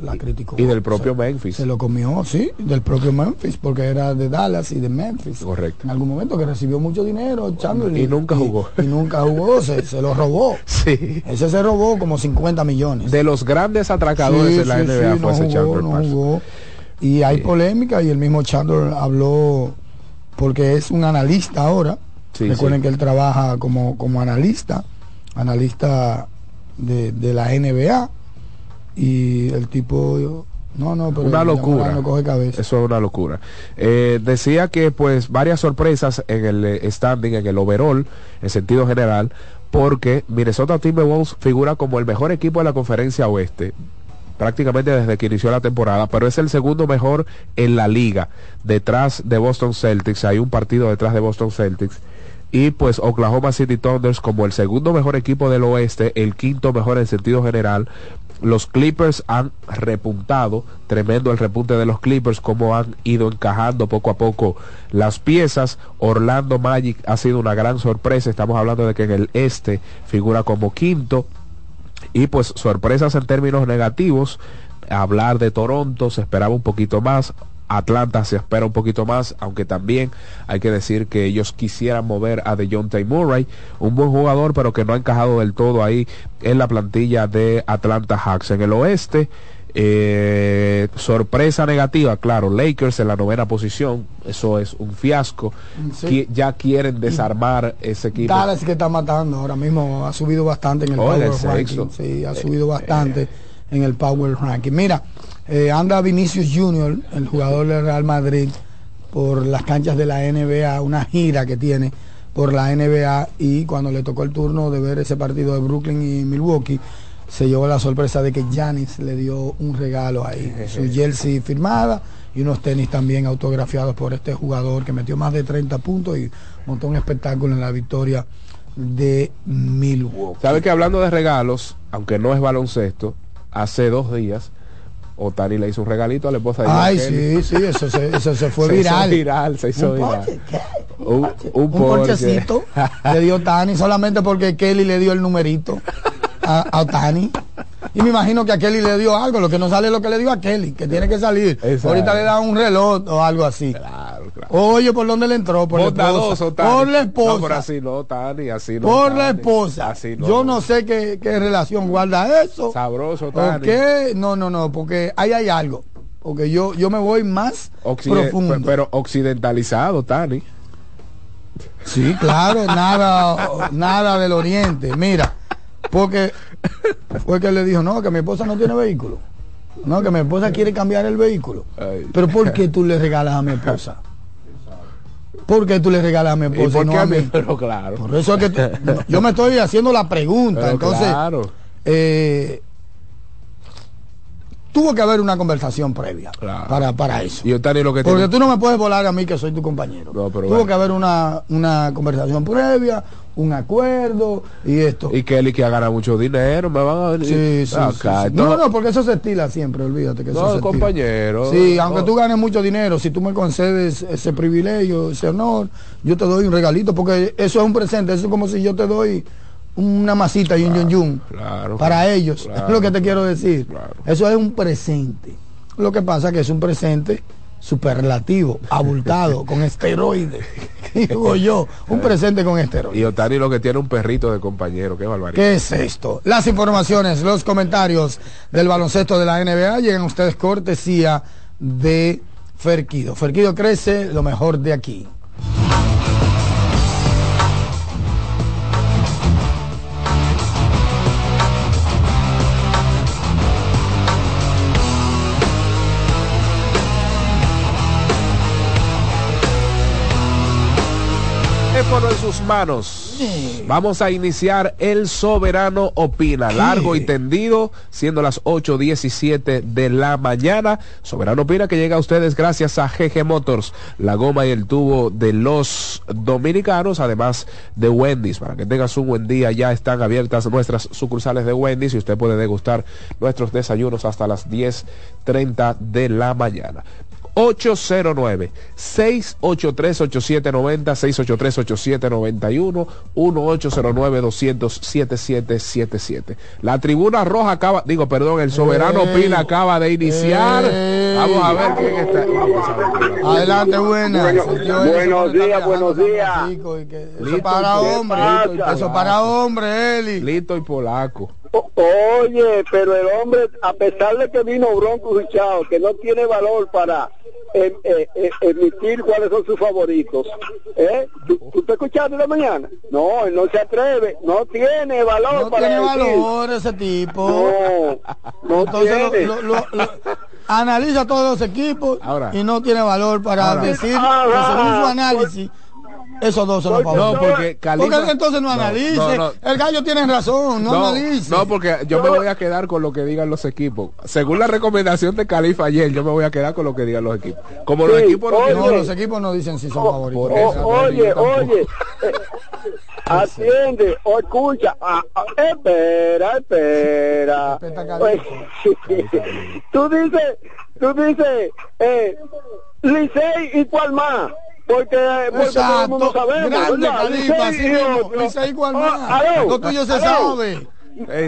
la criticó. Y del propio Memphis. Se lo comió, sí, del propio Memphis, porque era de Dallas y de Memphis. Correcto. En algún momento que recibió mucho dinero, Chandler. Y nunca jugó. Y, nunca jugó, se, se lo robó. Sí. Ese se robó como 50 millones. De los grandes atracadores Sí, en la sí, NBA sí, fue no ese jugó, Chandler no jugó. Y hay polémica y el mismo Chandler habló porque es un analista ahora. Recuerden que él trabaja como, como analista, analista de, de la NBA. Y el tipo, no, no, pero una locura. Morán no coge cabeza. Eso es una locura. Eh, decía que pues varias sorpresas en el eh, standing, en el overall, en sentido general, porque Minnesota Timberwolves figura como el mejor equipo de la conferencia oeste prácticamente desde que inició la temporada, pero es el segundo mejor en la liga, detrás de Boston Celtics, hay un partido detrás de Boston Celtics, y pues Oklahoma City Thunders como el segundo mejor equipo del oeste, el quinto mejor en sentido general. Los Clippers han repuntado, tremendo el repunte de los Clippers, como han ido encajando poco a poco las piezas. Orlando Magic ha sido una gran sorpresa, estamos hablando de que en el este figura como quinto. Y pues sorpresas en términos negativos, hablar de Toronto, se esperaba un poquito más, Atlanta se espera un poquito más, aunque también hay que decir que ellos quisieran mover a DeJounte Murray, un buen jugador, pero que no ha encajado del todo ahí en la plantilla de Atlanta Hawks. En el oeste, eh, sorpresa negativa, claro, Lakers en la novena posición, eso es un fiasco. Sí. Qui- Ya quieren desarmar ese equipo. Dallas que está matando ahora mismo ha subido bastante en el Oh, el sexto. Sí, ha subido bastante en el Power Ranking. Mira, eh, anda Vinicius Junior, el jugador del Real Madrid, por las canchas de la NBA, una gira que tiene por la NBA y cuando le tocó el turno de ver ese partido de Brooklyn y Milwaukee, se llevó la sorpresa de que Giannis le dio un regalo ahí, su jersey firmada y unos tenis también autografiados por este jugador que metió más de 30 puntos y montó un espectáculo en la victoria de Milwaukee. ¿Sabe que hablando de regalos, aunque no es baloncesto, hace dos días Otani le hizo un regalito a la esposa de Ay, Kelly. sí, sí, eso se, eso se fue Se hizo viral. viral, se hizo Un viral. Un, un Un Porsche. porchecito le dio Tani solamente porque Kelly le dio el numerito a, a Otani. Y me imagino que a Kelly le dio algo, lo que no sale es lo que le dio a Kelly, que tiene que salir. Exacto. Ahorita le da un reloj o algo así. Oye, ¿por dónde le entró? Por la Bondadoso, esposa. Otani. Por la No, esposa. pero así no, Otani, así no. por la esposa. Así no. Yo no sé qué, qué relación guarda eso. Sabroso, ¿Por Otani. qué? No, no, no, porque ahí hay algo. Porque yo, yo me voy más profundo. pe- Pero occidentalizado, Tani. Sí, claro, nada, nada del oriente. Mira, porque fue que le dijo, no, que mi esposa no tiene vehículo. No, que mi esposa quiere cambiar el vehículo. Pero ¿por qué tú le regalas a mi esposa? ¿Por qué tú le regalas a mi ¿Y esposa y no qué a a mí? mí? Pero claro. Por eso es que yo me estoy haciendo la pregunta. Pero Entonces, claro. eh, tuvo que haber una conversación previa para, para eso. Y Otani lo que Porque tiene. tú no me puedes volar a mí que soy tu compañero. No, pero Tuvo bueno. que haber una, una conversación previa, un acuerdo y esto. Y Kelly que ha ganado mucho dinero, me van a venir. Sí, sí, Acá, sí, sí. No, no, porque eso se estila siempre, olvídate que eso No, se estila. compañero. Sí, aunque No. tú ganes mucho dinero, si tú me concedes ese privilegio, ese honor, yo te doy un regalito, porque eso es un presente, eso es como si yo te doy una masita y un yun yun Claro, para ellos, claro. es lo que te quiero decir. Eso es un presente. Lo que pasa que es un presente superlativo, abultado, con esteroides. Digo yo, un presente con esteroides. Y Otani lo que tiene un perrito de compañero, qué barbaridad. ¿Qué es esto? Las informaciones, los comentarios del baloncesto de la NBA llegan a ustedes cortesía de Ferquido. Ferquido crece lo mejor de aquí. Sus manos. Vamos a iniciar El Soberano Opina, largo y tendido, siendo las 8.17 de la mañana. Soberano Opina que llega a ustedes gracias a GG Motors, la goma y el tubo de los dominicanos, además de Wendy's. Para que tengas un buen día, ya están abiertas nuestras sucursales de Wendy's y usted puede degustar nuestros desayunos hasta las 10.30 de la mañana. 809-683-8790, 683-8791, 1809-200-7777. La tribuna roja acaba, digo, perdón, el soberano Ey. Pina acaba de iniciar. Ey. Vamos a ver quién está. Adelante, buenas. Bueno, buenos días, buenos días. Eso para hombre. Eso para hombre, Eli. Lito y Polaco. Oye, pero el hombre, a pesar de que vino Bronco Richao, que no tiene valor para em- eh, eh, emitir cuáles son sus favoritos, ¿eh? ¿Tú, tú te escuchaste de mañana? No, él no se atreve, no tiene valor No para tiene valor ese tipo. No, no Entonces tiene. lo- lo- lo- analiza todos los equipos y no tiene valor para Ahora. decir Ah, que según su análisis esos dos son los No, favoritos. porque entonces no analice. no, no. El gallo tiene razón, no, analice. no, porque yo me voy a quedar con lo que digan los equipos. Según la recomendación de Califa ayer, yo me voy a quedar con lo que digan los equipos. Como los equipos no oye. No, los equipos no dicen si son favoritos. oye, oye, atiende o escucha. Ah, ah, espera, espera. Tú dices, tú dices, eh, Licey y cuál más. Porque, porque todo el mundo sabemos. Grande. Califa, así mismo. Ah, Lo tuyo se aló. sabe.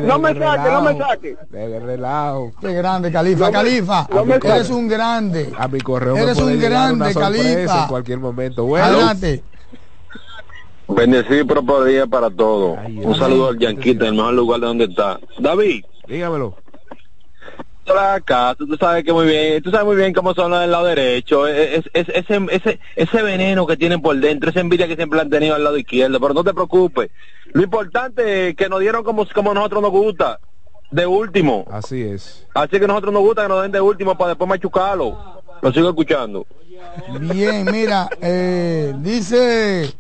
No me saque, no me saque. De relajo. Qué grande, Califa. No me- Califa, no eres un grande. A mi correo Eres un grande, Califa. en cualquier momento. Bueno, Adelante. Bendecido y próspero día para todos. Un saludo al Yanquita, en el mejor lugar de donde está. David. Dígamelo. Acá, tú, tú sabes que muy bien, tú sabes muy bien cómo son los del lado derecho, es, es- ese, ese, ese veneno que tienen por dentro, esa envidia que siempre han tenido al lado izquierdo, pero no te preocupes. Lo importante es que nos dieron como, como nosotros nos gusta, de último. Así es. Así que nosotros nos gusta que nos den de último para después machucarlo. Lo sigo escuchando. Bien, mira, eh, dice,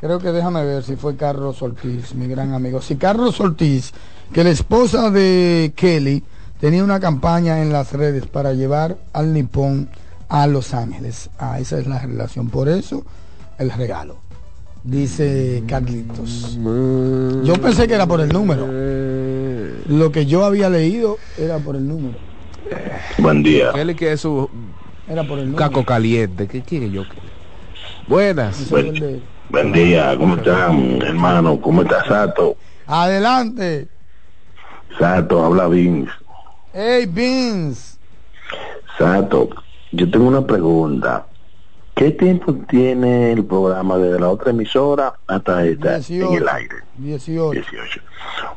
creo que déjame ver si fue Carlos Ortiz, mi gran amigo. Si Carlos Ortiz, que la esposa de Kelly tenía una campaña en las redes para llevar al nipón a Los Ángeles. Ah, esa es la relación. Por eso, el regalo. Dice Carlitos. Yo pensé que era por el número. Lo que yo había leído era por el número. Buen día. Kelly que es su Era por el número. caco caliente. ¿Qué quiere yo? Buenas. Buen, buen día, ¿cómo están, hermano? ¿Cómo está Sato? Adelante. Sato, habla Vince. Hey, Vince. Sato, yo tengo una pregunta. ¿Qué tiempo tiene el programa desde la otra emisora hasta esta en 18. el aire? 18.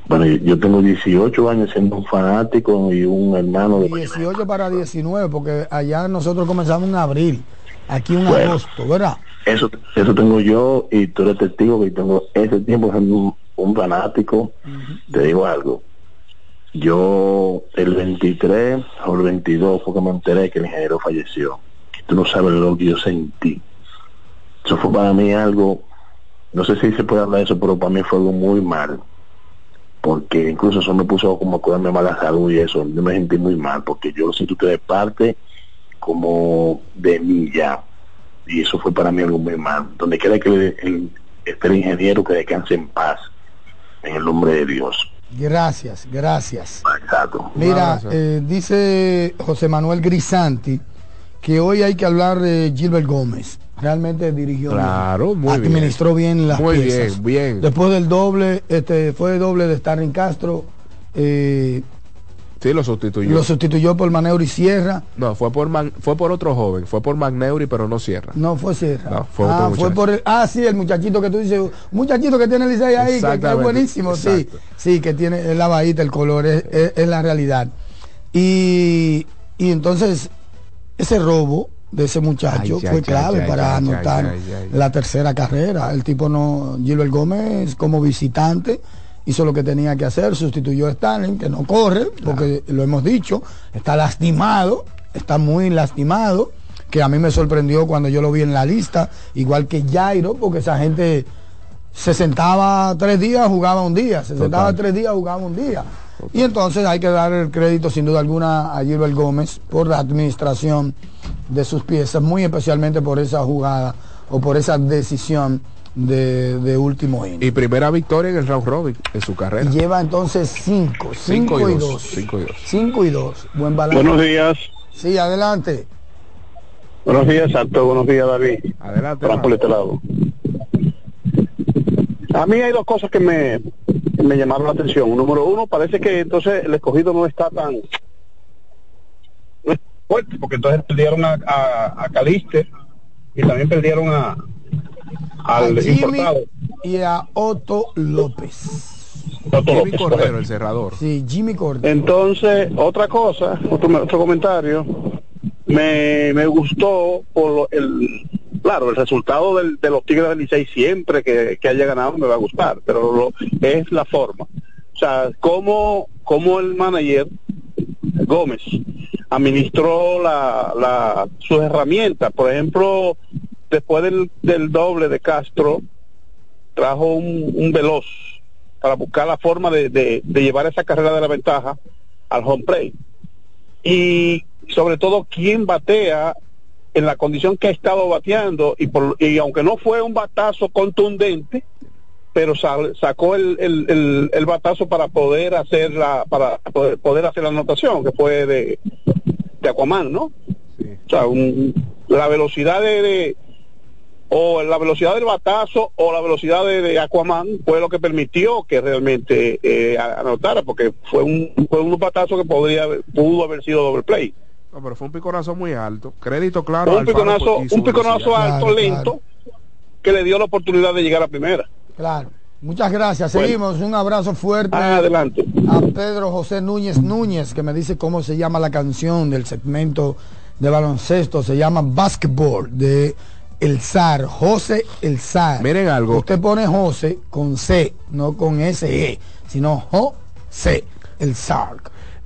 Bueno, yo, yo tengo 18 años siendo un fanático y un hermano de 18 para 19, porque allá nosotros comenzamos en abril. Aquí en Bueno. agosto, ¿verdad? Eso, eso tengo yo y tú eres testigo que tengo ese tiempo siendo un, un fanático. Te digo algo. Yo el 23 o el 22 fue que me enteré que el ingeniero falleció. Tú no sabes lo que yo sentí. Eso fue para mí algo, no sé si se puede hablar de eso, pero para mí fue algo muy mal. Porque incluso eso me puso como a cuidarme mal la salud y eso. Yo me sentí muy mal porque yo siento que de parte como de mí ya y eso fue para mí algo muy mal. Donde quiera que el- esté el ingeniero, que descanse en paz, en el nombre de Dios. Gracias, gracias. Exacto. Mira, eh, dice José Manuel Grisanti que hoy hay que hablar de Gilbert Gómez. Realmente dirigió bien. Claro, muy bien. administró bien, las Muy piezas. bien, bien. Después del doble, este fue doble de Starling Castro, eh, Sí, lo sustituyó. lo sustituyó por Maneuri Sierra. No, fue por Man- fue por otro joven, fue por Magneuri, pero no cierra. No fue Sierra. No, fue ah, otro fue por el, ah, sí, el muchachito que tú dices, muchachito que tiene el Licey ahí, que- que, es buenísimo, sí, exacto. sí, que tiene la bajita, el color, es, es- es la realidad. Y, y entonces, ese robo de ese muchacho Ay, fue clave para anotar la tercera carrera. El tipo no, Gilbert Gómez como visitante hizo lo que tenía que hacer, sustituyó a Stalin, que no corre, porque lo hemos dicho, está lastimado, está muy lastimado, que a mí me sorprendió cuando yo lo vi en la lista, igual que Jairo, porque esa gente se sentaba tres días, jugaba un día, se sentaba tres días, jugaba un día. Y entonces hay que dar el crédito sin duda alguna a Gilbert Gómez por la administración de sus piezas, muy especialmente por esa jugada o por esa decisión de, de último inning. Y primera victoria en el round robin en su carrera. Y lleva entonces cinco, cinco, Cinco y y dos. dos, cinco y dos. Cinco y dos. Buen balance. Buenos días. Sí, adelante. Buenos días, Santo. Buenos días, David. Adelante. Fran por este lado. A mí hay dos cosas que me, que me llamaron la atención. Número uno, parece que entonces el escogido no está tan fuerte, porque entonces perdieron a, a, a Caliste y también perdieron a al A Jimmy importado. y a Otto López. Otto Jimmy López, Cordero, correcto. el cerrador. Sí, Jimmy Cordero. Entonces, otra cosa, otro, otro comentario, me, me gustó por lo- el, claro, el resultado del- de los Tigres del Licey siempre que, que haya ganado me va a gustar, pero lo- es la forma. O sea, cómo, cómo el manager Gómez administró la, la, sus herramientas. Por ejemplo, después del, del doble de Castro, trajo un, un veloz para buscar la forma de, de- de llevar esa carrera de la ventaja al home play. Y sobre todo, quién batea en la condición que ha estado bateando, y, por, y aunque no fue un batazo contundente, pero sal- sacó el, el, el, el batazo para poder hacer la para poder, poder hacer la anotación que fue de, de Aquaman, ¿no? O sea, un- la velocidad de, de- o la velocidad del batazo o la velocidad de, de Aquaman fue lo que permitió que realmente eh, anotara porque fue un fue un batazo que podría haber- pudo haber sido doble play. No, pero fue un piconazo muy alto. Crédito claro. un Alfaro, piconazo un piconazo alto lento que le dio la oportunidad de llegar a primera. Claro. Muchas gracias. Bueno. Seguimos. Un abrazo fuerte. Adelante. A Pedro José Núñez Núñez, que me dice cómo se llama la canción del segmento de baloncesto. Se llama Basketball de El Zar. José El Zar. Miren algo. Usted pone José con C, no con S-E, sino José El Zar.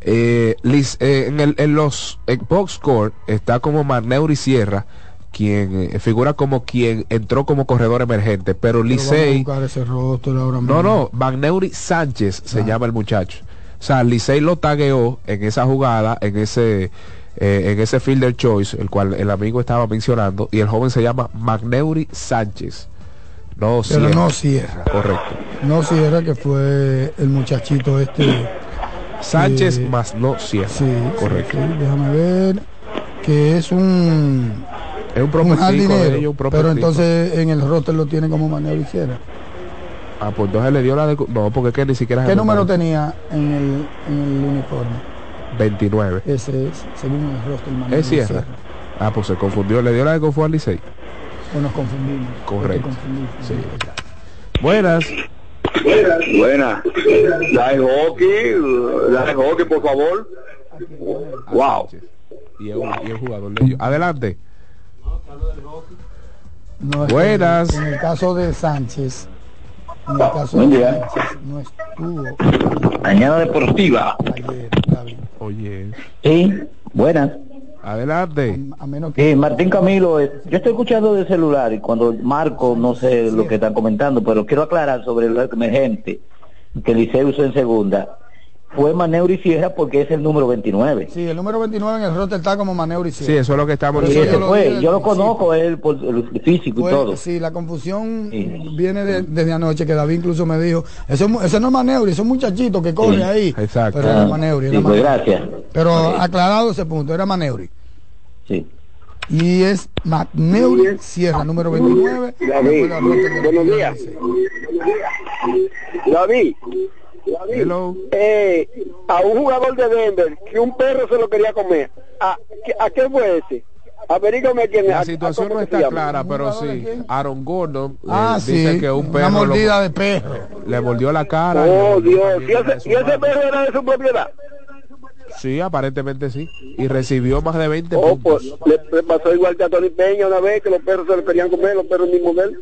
Eh, Liz, eh, en, el, en los en box score está como Marneuri Sierra, quien eh, figura como quien entró como corredor emergente, pero Pero Licey, no, no, Magneuri Sánchez se llama el muchacho. O sea, Licey lo tagueó en esa jugada, en ese eh, en ese fielder choice, el cual el amigo estaba mencionando, y el joven se llama Magneuri Sánchez. No Pero Sierra. no Sierra. Correcto. No Sierra, que fue el muchachito este. Sánchez eh, más no Sierra. Sí, Correcto. sí, déjame ver. Que es un. Es un pero entonces en el roster lo tiene como Manero Sierra. Ah, pues entonces le dio la de... No, porque es que ni siquiera... ¿Qué número tenía en el, en el uniforme? 29. Ese es, según el roster, Manero Es Sierra. Ah, pues se confundió. Le dio la de fue al Licey. O nos confundimos. Correcto. Te confundimos. Sí. Buenas. Buena. La de hockey, la de hockey, por favor. Wow. Y es un, y un jugador de ellos. Adelante. No, Buenas. En el caso de Sánchez, en el caso Buen de día. Sánchez, no estuvo. Mañana deportiva. Oye. Sí, buenas. Adelante. A menos que Sí, Martín Camilo, eh, yo estoy escuchando de celular y cuando marco no sé lo que están comentando, pero quiero aclarar sobre el emergente que Liceo usó en segunda. Fue Maneuri Sierra porque es el número 29. Sí, el número 29 en el roster está como Manero y Sí, eso es lo que estamos Y diciendo. fue, dije yo lo conozco, él por el físico y Fue- todo. Sí, la confusión viene de- desde anoche que David incluso me dijo, ese, ese no es Maneuri, ese es un muchachito que corre Sí, ahí. Exacto. Pero era Ah, Maneuri. sí, era pues Maneuri. gracias. Pero aclarado ese punto, era Maneuri. Sí. Y es Magneuri Sierra, número 29. David, buenos días. David, Hello. eh, a un jugador de Denver que un perro se lo quería comer. ¿A, qué- a qué fue ese? Averígame quién es. La ¿A- situación no está clara, pero sí. Aaron Gordon eh, Ah, dice sí, que un una perro lo- de perro. le mordió la cara. y Oh, Dios. ¿Y ese, y perro era de su propiedad? Sí, aparentemente sí. Y recibió más de 20 Oh, pues puntos. le, le pasó igual que a Tony Peña una vez que los perros se lo querían comer, los perros mismos de él.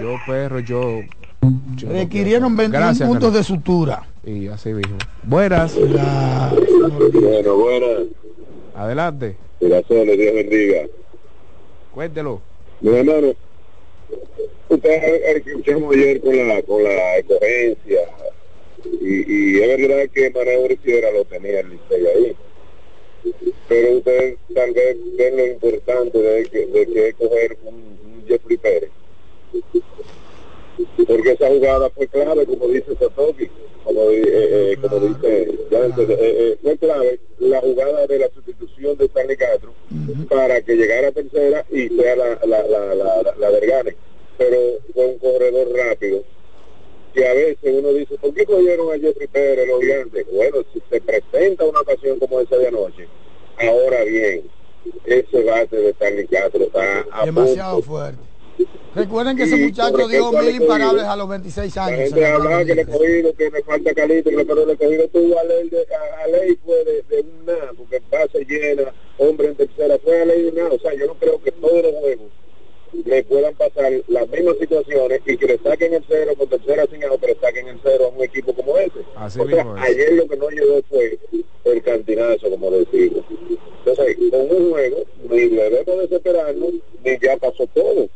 Yo, perro, yo. Requirieron quiero. 21 Gracias, puntos Carlos. de sutura. Y así mismo. Buenas. La- Bueno, buenas. Adelante. Gracias, Dios bendiga. Cuéntelo. Mi hermano, usted escuchamos ayer con la, con la escogencia y, y es verdad que Manuel Sierra lo tenía el Licey ahí. Pero ustedes tal vez ven lo importante de que, de que es coger un, un Jeffrey Pérez. Porque esa jugada fue clave, como dice Satoki, como, eh, eh, como dice, ya, eh, eh, fue clave la jugada de la sustitución de Stanley Castro para que llegara a tercera y sea la, la, la, la, la, la del Gane. Pero fue un corredor rápido que a veces uno dice, ¿por qué cogieron a Jeffrey Pérez, los gigantes? Bueno, si se presenta una ocasión como esa de anoche, ahora bien, ese bate de Stanley Castro está a Demasiado punto. fuerte. Recuerden que ese muchacho dio mil cogido- imparables a los 26 La años. gente hablaba que le he cogido, que me falta calito, pero le he cogido tuvo a ley, de, a, a ley fue de, de un nada, porque base llena, hombre en tercera, fue a ley de nada. O sea, yo no creo que todos los juegos le puedan pasar las mismas situaciones y que le saquen el cero con tercera sin out, pero saquen el cero a un equipo como ese. Así o sea, mismo es. ayer lo que no llegó fue el cantinazo, como decimos. Entonces, con un juego, ni debemos desesperarnos, ni ya pasó todo.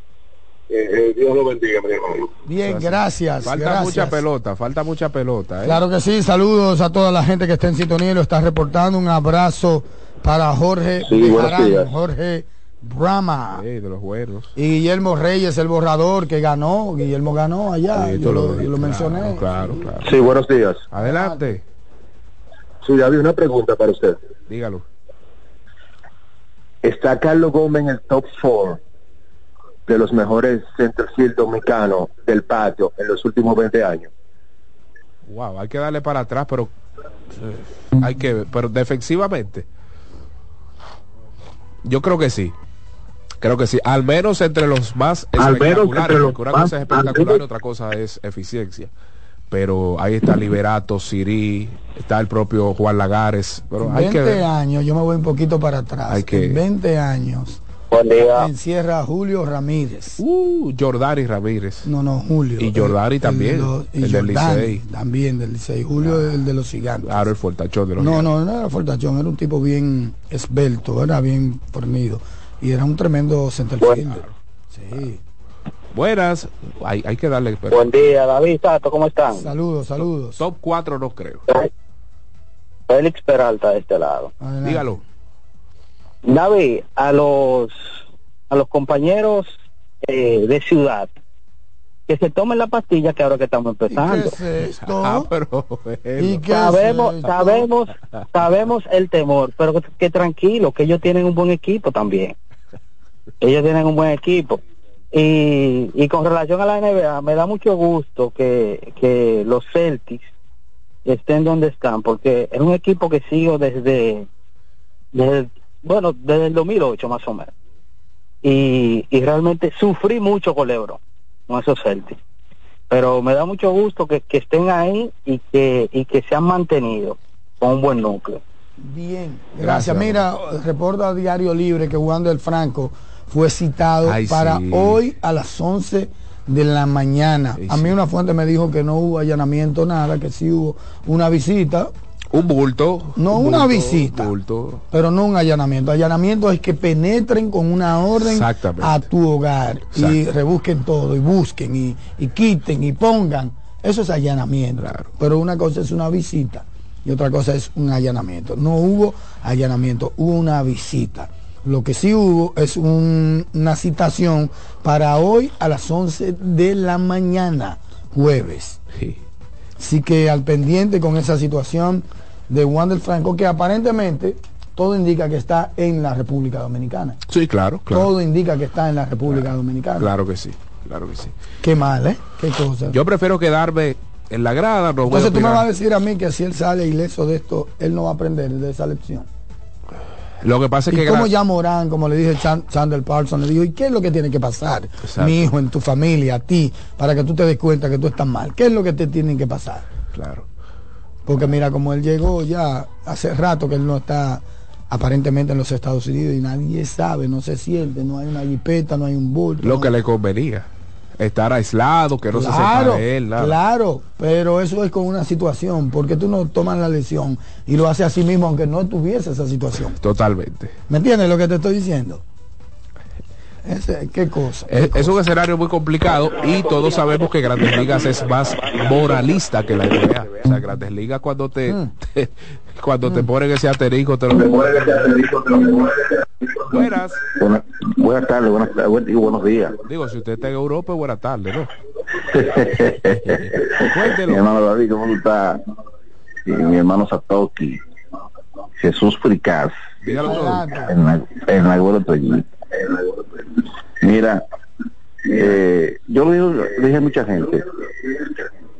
Eh, eh, Dios lo bendiga, mi hermano. Bien, gracias. Falta gracias. mucha pelota, falta mucha pelota. ¿eh? Claro que sí, saludos a toda la gente que está en sintonía y lo está reportando. Un abrazo para Jorge Sí, buenos Bejarán. días. Jorge Brahma. Sí, de los buenos. Y Guillermo Reyes, el borrador que ganó. Guillermo ganó allá. Sí, yo lo, lo- yo lo claro, mencioné. Claro, claro. Sí, buenos días. Adelante, Sí, David, una pregunta para usted. dígalo. ¿Está Carlos Gómez en el top 4 de los mejores centerfield dominicanos del patio en los últimos 20 años? Wow, hay que darle para atrás, pero hay que ver. Pero defensivamente, yo creo que sí. Creo que sí. Al menos entre los más Al menos entre los porque una más- cosa es espectacular y otra cosa es eficiencia. Pero ahí está Liberato, Siri, está el propio Juan Lagares. Pero hay 20 que ver. años, yo me voy un poquito para atrás. Hay que- En 20 años. Buen día. Encierra a Julio Ramírez. Uh, Jordani Ramírez. No, no, Julio. Y Jordani El- también, El, y el del Jordani Licey. También del Licey. Julio el de los gigantes. Claro, el fortachón de los No, no, no era Fortachón, era un tipo bien esbelto, era bien fornido. Y era un tremendo centerfielder. Sí. Buenas. Hay, hay que darle. Buen día, David Sato, ¿cómo están? Saludos, saludos. Top 4 no creo. Félix Peralta de este lado. Dígalo. David, a los a los compañeros eh, de ciudad que se tomen la pastilla que ahora que estamos empezando. Ah, pero bueno. sabemos, sabemos, sabemos el temor, pero que, que tranquilo, que ellos tienen un buen equipo también. Ellos tienen un buen equipo. Y, y con relación a la NBA, me da mucho gusto que, que los Celtics estén donde están, porque es un equipo que sigo desde, desde bueno, desde el 2008 más o menos. Y, y realmente sufrí mucho con LeBron, con esos Celtics. Pero me da mucho gusto que, que estén ahí y que, y que se han mantenido con un buen núcleo. Bien, Gracias, gracias. Mira, reporta a Diario Libre que Juan del Franco fue citado Ay, para sí. hoy a las 11 de la mañana. a mí una fuente me dijo que no hubo allanamiento, nada, que sí hubo una visita. Un bulto. No, un una visita. bulto. Pero no un allanamiento. Allanamiento es que penetren con una orden a tu hogar y rebusquen todo y busquen y, y quiten y pongan. Eso es allanamiento. Pero una cosa es una visita y otra cosa es un allanamiento. No hubo allanamiento, hubo una visita. Lo que sí hubo es un- una citación para hoy a las 11 de la mañana, jueves. Así que al pendiente con esa situación de Juan del Franco, que aparentemente todo indica que está en la República Dominicana. Sí, claro, claro. Todo indica que está en la República Dominicana. Claro que sí, claro que sí. Qué mal, ¿eh? Qué cosa. Yo prefiero quedarme en la grada. No Entonces tú me vas a decir a mí que si él sale ileso de esto, él no va a aprender de esa lección. Lo que pasa es y que como ya Morán, como le dije Chan- Chandler Parson, le dijo, ¿y qué es lo que tiene que pasar? Exacto. Mi hijo, en tu familia, a ti, para que tú te des cuenta que tú estás mal. ¿Qué es lo que te tiene que pasar? Claro. Porque mira, como él llegó ya hace rato que él no está aparentemente en los Estados Unidos y nadie sabe, no se siente, no hay una jipeta, no hay un bulto. lo no- que le convenía. Estar aislado, que no se claro, sepa de él. nada. claro, pero eso es con una situación, porque tú no tomas la lesión y lo haces así mismo aunque no tuviese esa situación. Totalmente. ¿Me entiendes lo que te estoy diciendo? Ese- ¿Qué cosa? Es, es un escenario muy complicado y todos sabemos que Grandes Ligas es más moralista que la NBA. O sea, Grandes Ligas cuando te, Mm. te- cuando te ponen ese asterisco te lo Buenas. Buenas, buenas tardes, buenas tardes buenos días. Digo, si usted está en Europa, buena tarde, ¿no? mi hermano David, ¿cómo tú estás? Y mi hermano Satoki, Jesús Fricaz, la, en la Abuelo. Mira, eh, yo le dije a mucha gente,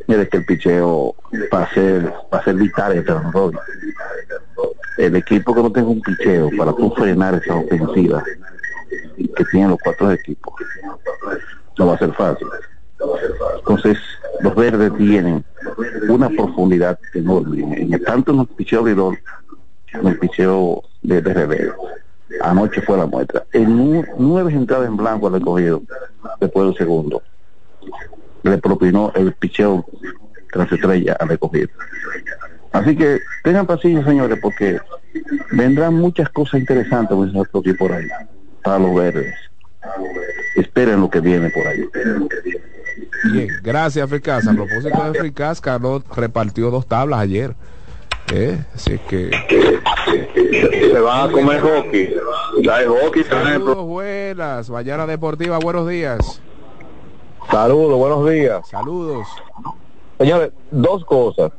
mire que el picheo va a ser, va a ser vital. El equipo que no tenga un picheo para tú frenar esa ofensiva que tienen los cuatro equipos, no va a ser fácil. Entonces, los verdes tienen una profundidad enorme, en- tanto en el picheo abridor como en el picheo de, de. Anoche fue la muestra. En nu- nueve entradas en blanco al recogido después del segundo. Le propinó el picheo tras estrella al recogido. Así que tengan paciencia, señores, porque vendrán muchas cosas interesantes aquí por ahí, para los verdes. Esperen lo que viene por ahí. Bien, gracias Fricas. A propósito de Fricas, Carlos repartió dos tablas ayer. ¿Eh? Así que... Se van a comer hockey. Ya hay hockey. Saludos, buenas. Mañana Deportiva, buenos días. Saludos, buenos días. Saludos. Señores, dos cosas.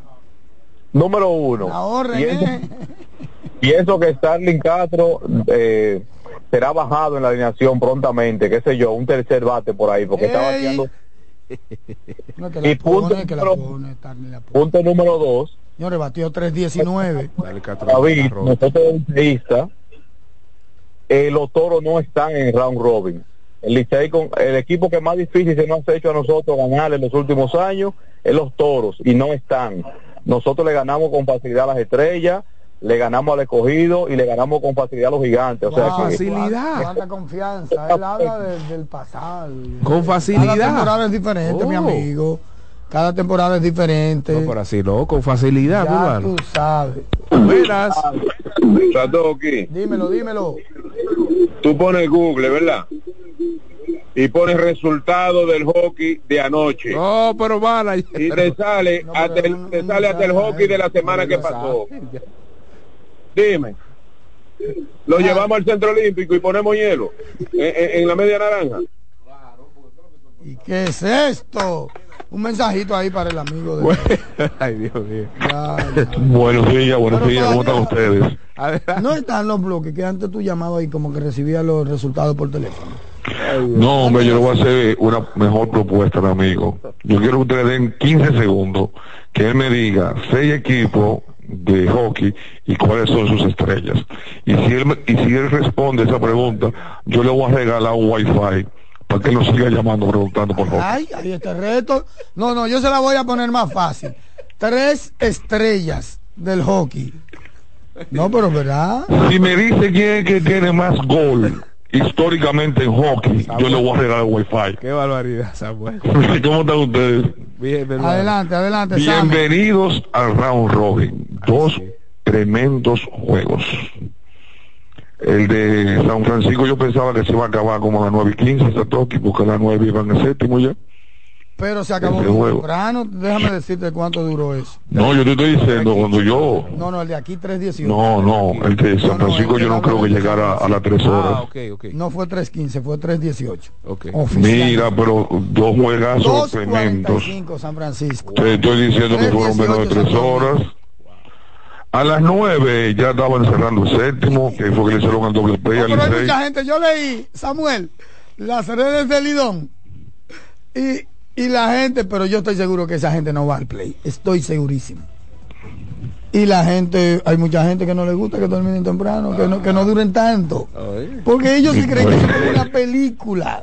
Número uno, pienso, pienso que Starling Castro eh, será bajado en la alineación prontamente, qué sé yo, un tercer bate por ahí, porque está bateando. No, que la Y punto pone, que la número- pone, Starling la pone. Punto número dos, Señores, batió 3.19. David, nosotros liceístas, eh, los toros no están en round robin. El, Licey con, el equipo que más difícil se nos ha hecho a nosotros ganar en los últimos años es los toros y no están. Nosotros le ganamos con facilidad a las estrellas, le ganamos al escogido y le ganamos con facilidad a los gigantes. O sea Wow, que- Cuánta confianza. Él habla de- del pasado. Con facilidad. Cada temporada es diferente, mi Oh. amigo. Cada temporada es diferente. No, por así no, con facilidad, ya tú sabes. Buenas. Satoki, Dímelo, dímelo. tú pones Google, ¿verdad? Y pones resultado del hockey de anoche. No, pero mala. Y te sale, hasta el, te sale hasta el hockey de la semana que pasó. Dime. Lo llevamos al centro olímpico y ponemos hielo en, en- en la media naranja. ¿Y qué es esto? Un mensajito ahí para el amigo de... Ay, Dios mío. Buenos días, buenos días, ¿cómo están ustedes? No están los bloques que antes tú llamabas y como que recibías los resultados por teléfono. No, hombre, yo le voy a hacer una mejor propuesta, mi amigo. Yo quiero que ustedes den 15 segundos, que él me diga seis equipos de hockey y cuáles son sus estrellas. Y si él, me- y si él responde esa pregunta, yo le voy a regalar un wifi para que no siga llamando preguntando por hockey. Ay, ahí este reto. No, no, yo se la voy a poner más fácil. Tres estrellas del hockey. No, pero ¿verdad? Si me dice quién es que tiene más gol históricamente en hockey, yo le voy a regalar un wifi. Qué barbaridad, Samuel. ¿Cómo están ustedes? Bien. Adelante, adelante. Bienvenidos al Round Robin. Dos tremendos juegos. El de San Francisco yo pensaba que se iba a acabar como a las 9 y 15 Satoki, porque a las 9 iban el séptimo ya. Pero se acabó Ese muy temprano. Déjame decirte cuánto duró eso. No, yo te estoy diciendo, cuando yo... No, no, el de aquí 3.18. No, no, el de San Francisco yo no creo que llegara a las 3 Ah, horas. No fue 3.15, fue 3.18. Mira, pero dos juegazos tremendos. 2.45 San Francisco. Te estoy diciendo que fueron menos de 3 horas. A las 9 ya estaban cerrando el séptimo, que fue que le hicieron el doble play al Pero hay mucha gente, yo leí, Samuel, las redes de Lidón y, y la gente, pero yo estoy seguro que esa gente no va al play, estoy segurísimo. Y la gente, hay mucha gente que no le gusta que terminen temprano, que no, que no duren tanto. Porque ellos sí creen que es como una película.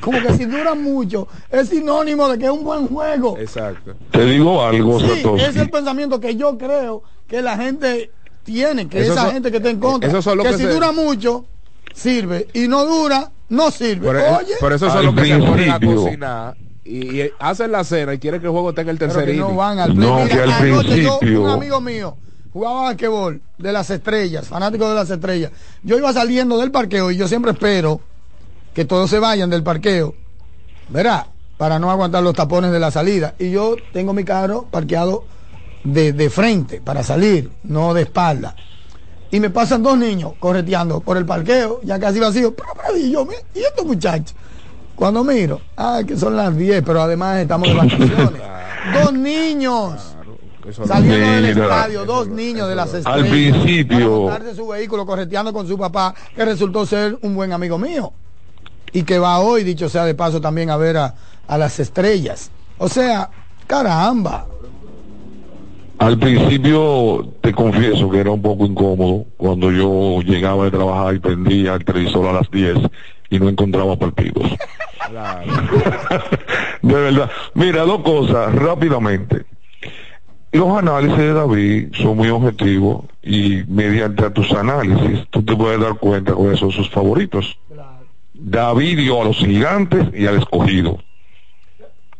Como que si duran mucho, es sinónimo de que es un buen juego. Exacto. Te digo algo, Sí, es el pensamiento que yo creo que la gente tiene, que Esos esa son- gente que está en contra, esos son los que, que si se- dura mucho, sirve, y no dura, no sirve. Por, Oye, por eso son los que se ponen a cocinar y, y hacen la cena y quieren que el juego tenga el tercer que no van al play. No, Mira, que al anoche yo, principio- un amigo mío jugaba basquetbol de las estrellas, fanático de las estrellas. Yo iba saliendo del parqueo y yo siempre espero que todos se vayan del parqueo, ¿verdad? Para no aguantar los tapones de la salida. Y yo tengo mi carro parqueado de, de frente para salir, no de espalda. Y me pasan dos niños correteando por el parqueo, ya casi vacío. Pero, pero, Y yo, "Mira, ¿y estos muchachos? Cuando miro, ah, que son las 10, pero además estamos de vacaciones. dos niños saliendo del estadio, dos niños de las estrellas. Al principio- para montarse su vehículo correteando con su papá, que resultó ser un buen amigo mío. Y que va hoy, dicho sea de paso, también a ver a, a las estrellas. O sea, caramba. Al principio te confieso que era un poco incómodo cuando yo llegaba de trabajar y prendía el televisor a las 10 y no encontraba partidos. de verdad. Mira, dos cosas rápidamente. Los análisis de David son muy objetivos y mediante tus análisis tú te puedes dar cuenta cuáles son sus favoritos. David dio a los gigantes y al escogido.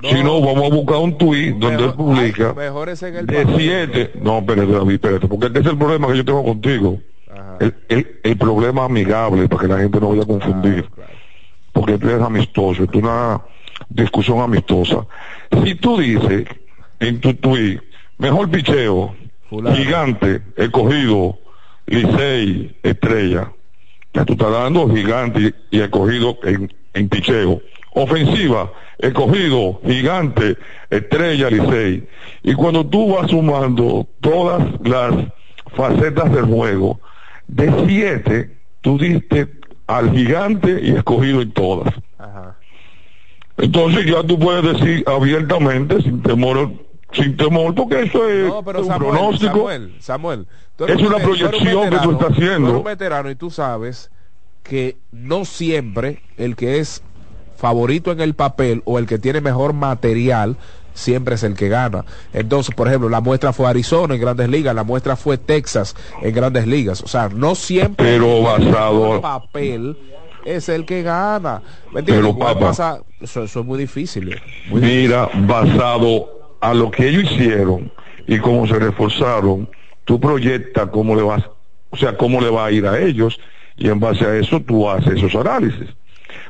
Si no, vamos a buscar un tuit donde él publica Mejor es en el de siete. No, espérate, David, espérate, porque este es el problema que yo tengo contigo. El, el, el problema amigable, para que la gente no vaya a confundir. Porque tú eres amistoso, es una discusión amistosa. Si tú dices en tu tweet, mejor picheo, Gigante, escogido, Licey, Estrella. Ya tú estás dando gigante y escogido en, en picheo. Ofensiva, escogido, gigante, estrella, Licey. Y cuando tú vas sumando todas las facetas del juego, de siete, tú diste al gigante y escogido en todas. Entonces ya tú puedes decir abiertamente, sin temor, sin temor, porque eso es No, pero un Samuel, pronóstico. Samuel, Samuel, tú eres Es un una un proyección que tú estás haciendo. tú eres un veterano y tú sabes que no siempre el que es favorito en el papel o el que tiene mejor material siempre es el que gana. Entonces, por ejemplo, la muestra fue Arizona en Grandes Ligas, la muestra fue Texas en Grandes Ligas. O sea, no siempre Pero basado- papel es el que gana. Pero, papá. pasa- eso, eso es muy difícil. eh. Muy Mira, basado a lo que ellos hicieron y cómo se reforzaron, tú proyectas cómo le vas, o sea, cómo le va a ir a ellos y en base a eso tú haces esos análisis.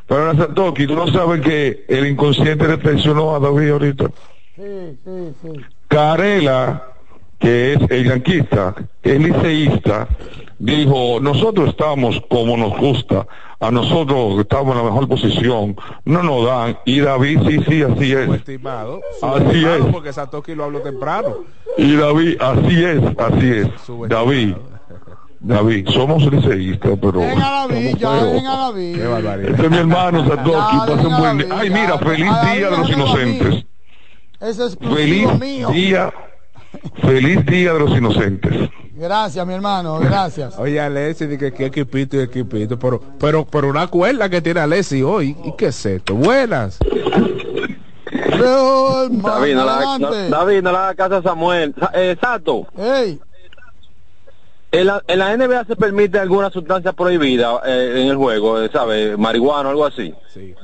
Pero ahora, Satoki, tú no sabes que el inconsciente le traicionó a David ahorita. Sí, sí, sí. Carela, que es el yanquista, el liceísta, dijo, nosotros estamos como nos gusta, a nosotros estamos en la mejor posición, no nos dan, y David, sí, sí, así es. Subestimado. Así es. porque Satoki lo habló temprano. Y David, así es, así es. David, David, somos liceístas, pero... Venga David, ya venga David. Qué barbaridad. Este es mi hermano Satoki, Ya, pasa un venga, buen día. Ay, mira, feliz día de los déjamelo inocentes. Es exclusivo Feliz mío. día, feliz día de los inocentes. Gracias, mi hermano, gracias. Oye, Alessi, que qué equipito y equipito, pero, pero, pero una cuerda que tiene Alessi hoy, ¿y qué es esto? Buenas. David, no la, no. David, no le haga caso a Samuel. Sa- eh, Sato, Ey, en la, en la NBA se permite alguna sustancia prohibida eh, en el juego, eh, ¿sabe? Marihuana o algo así.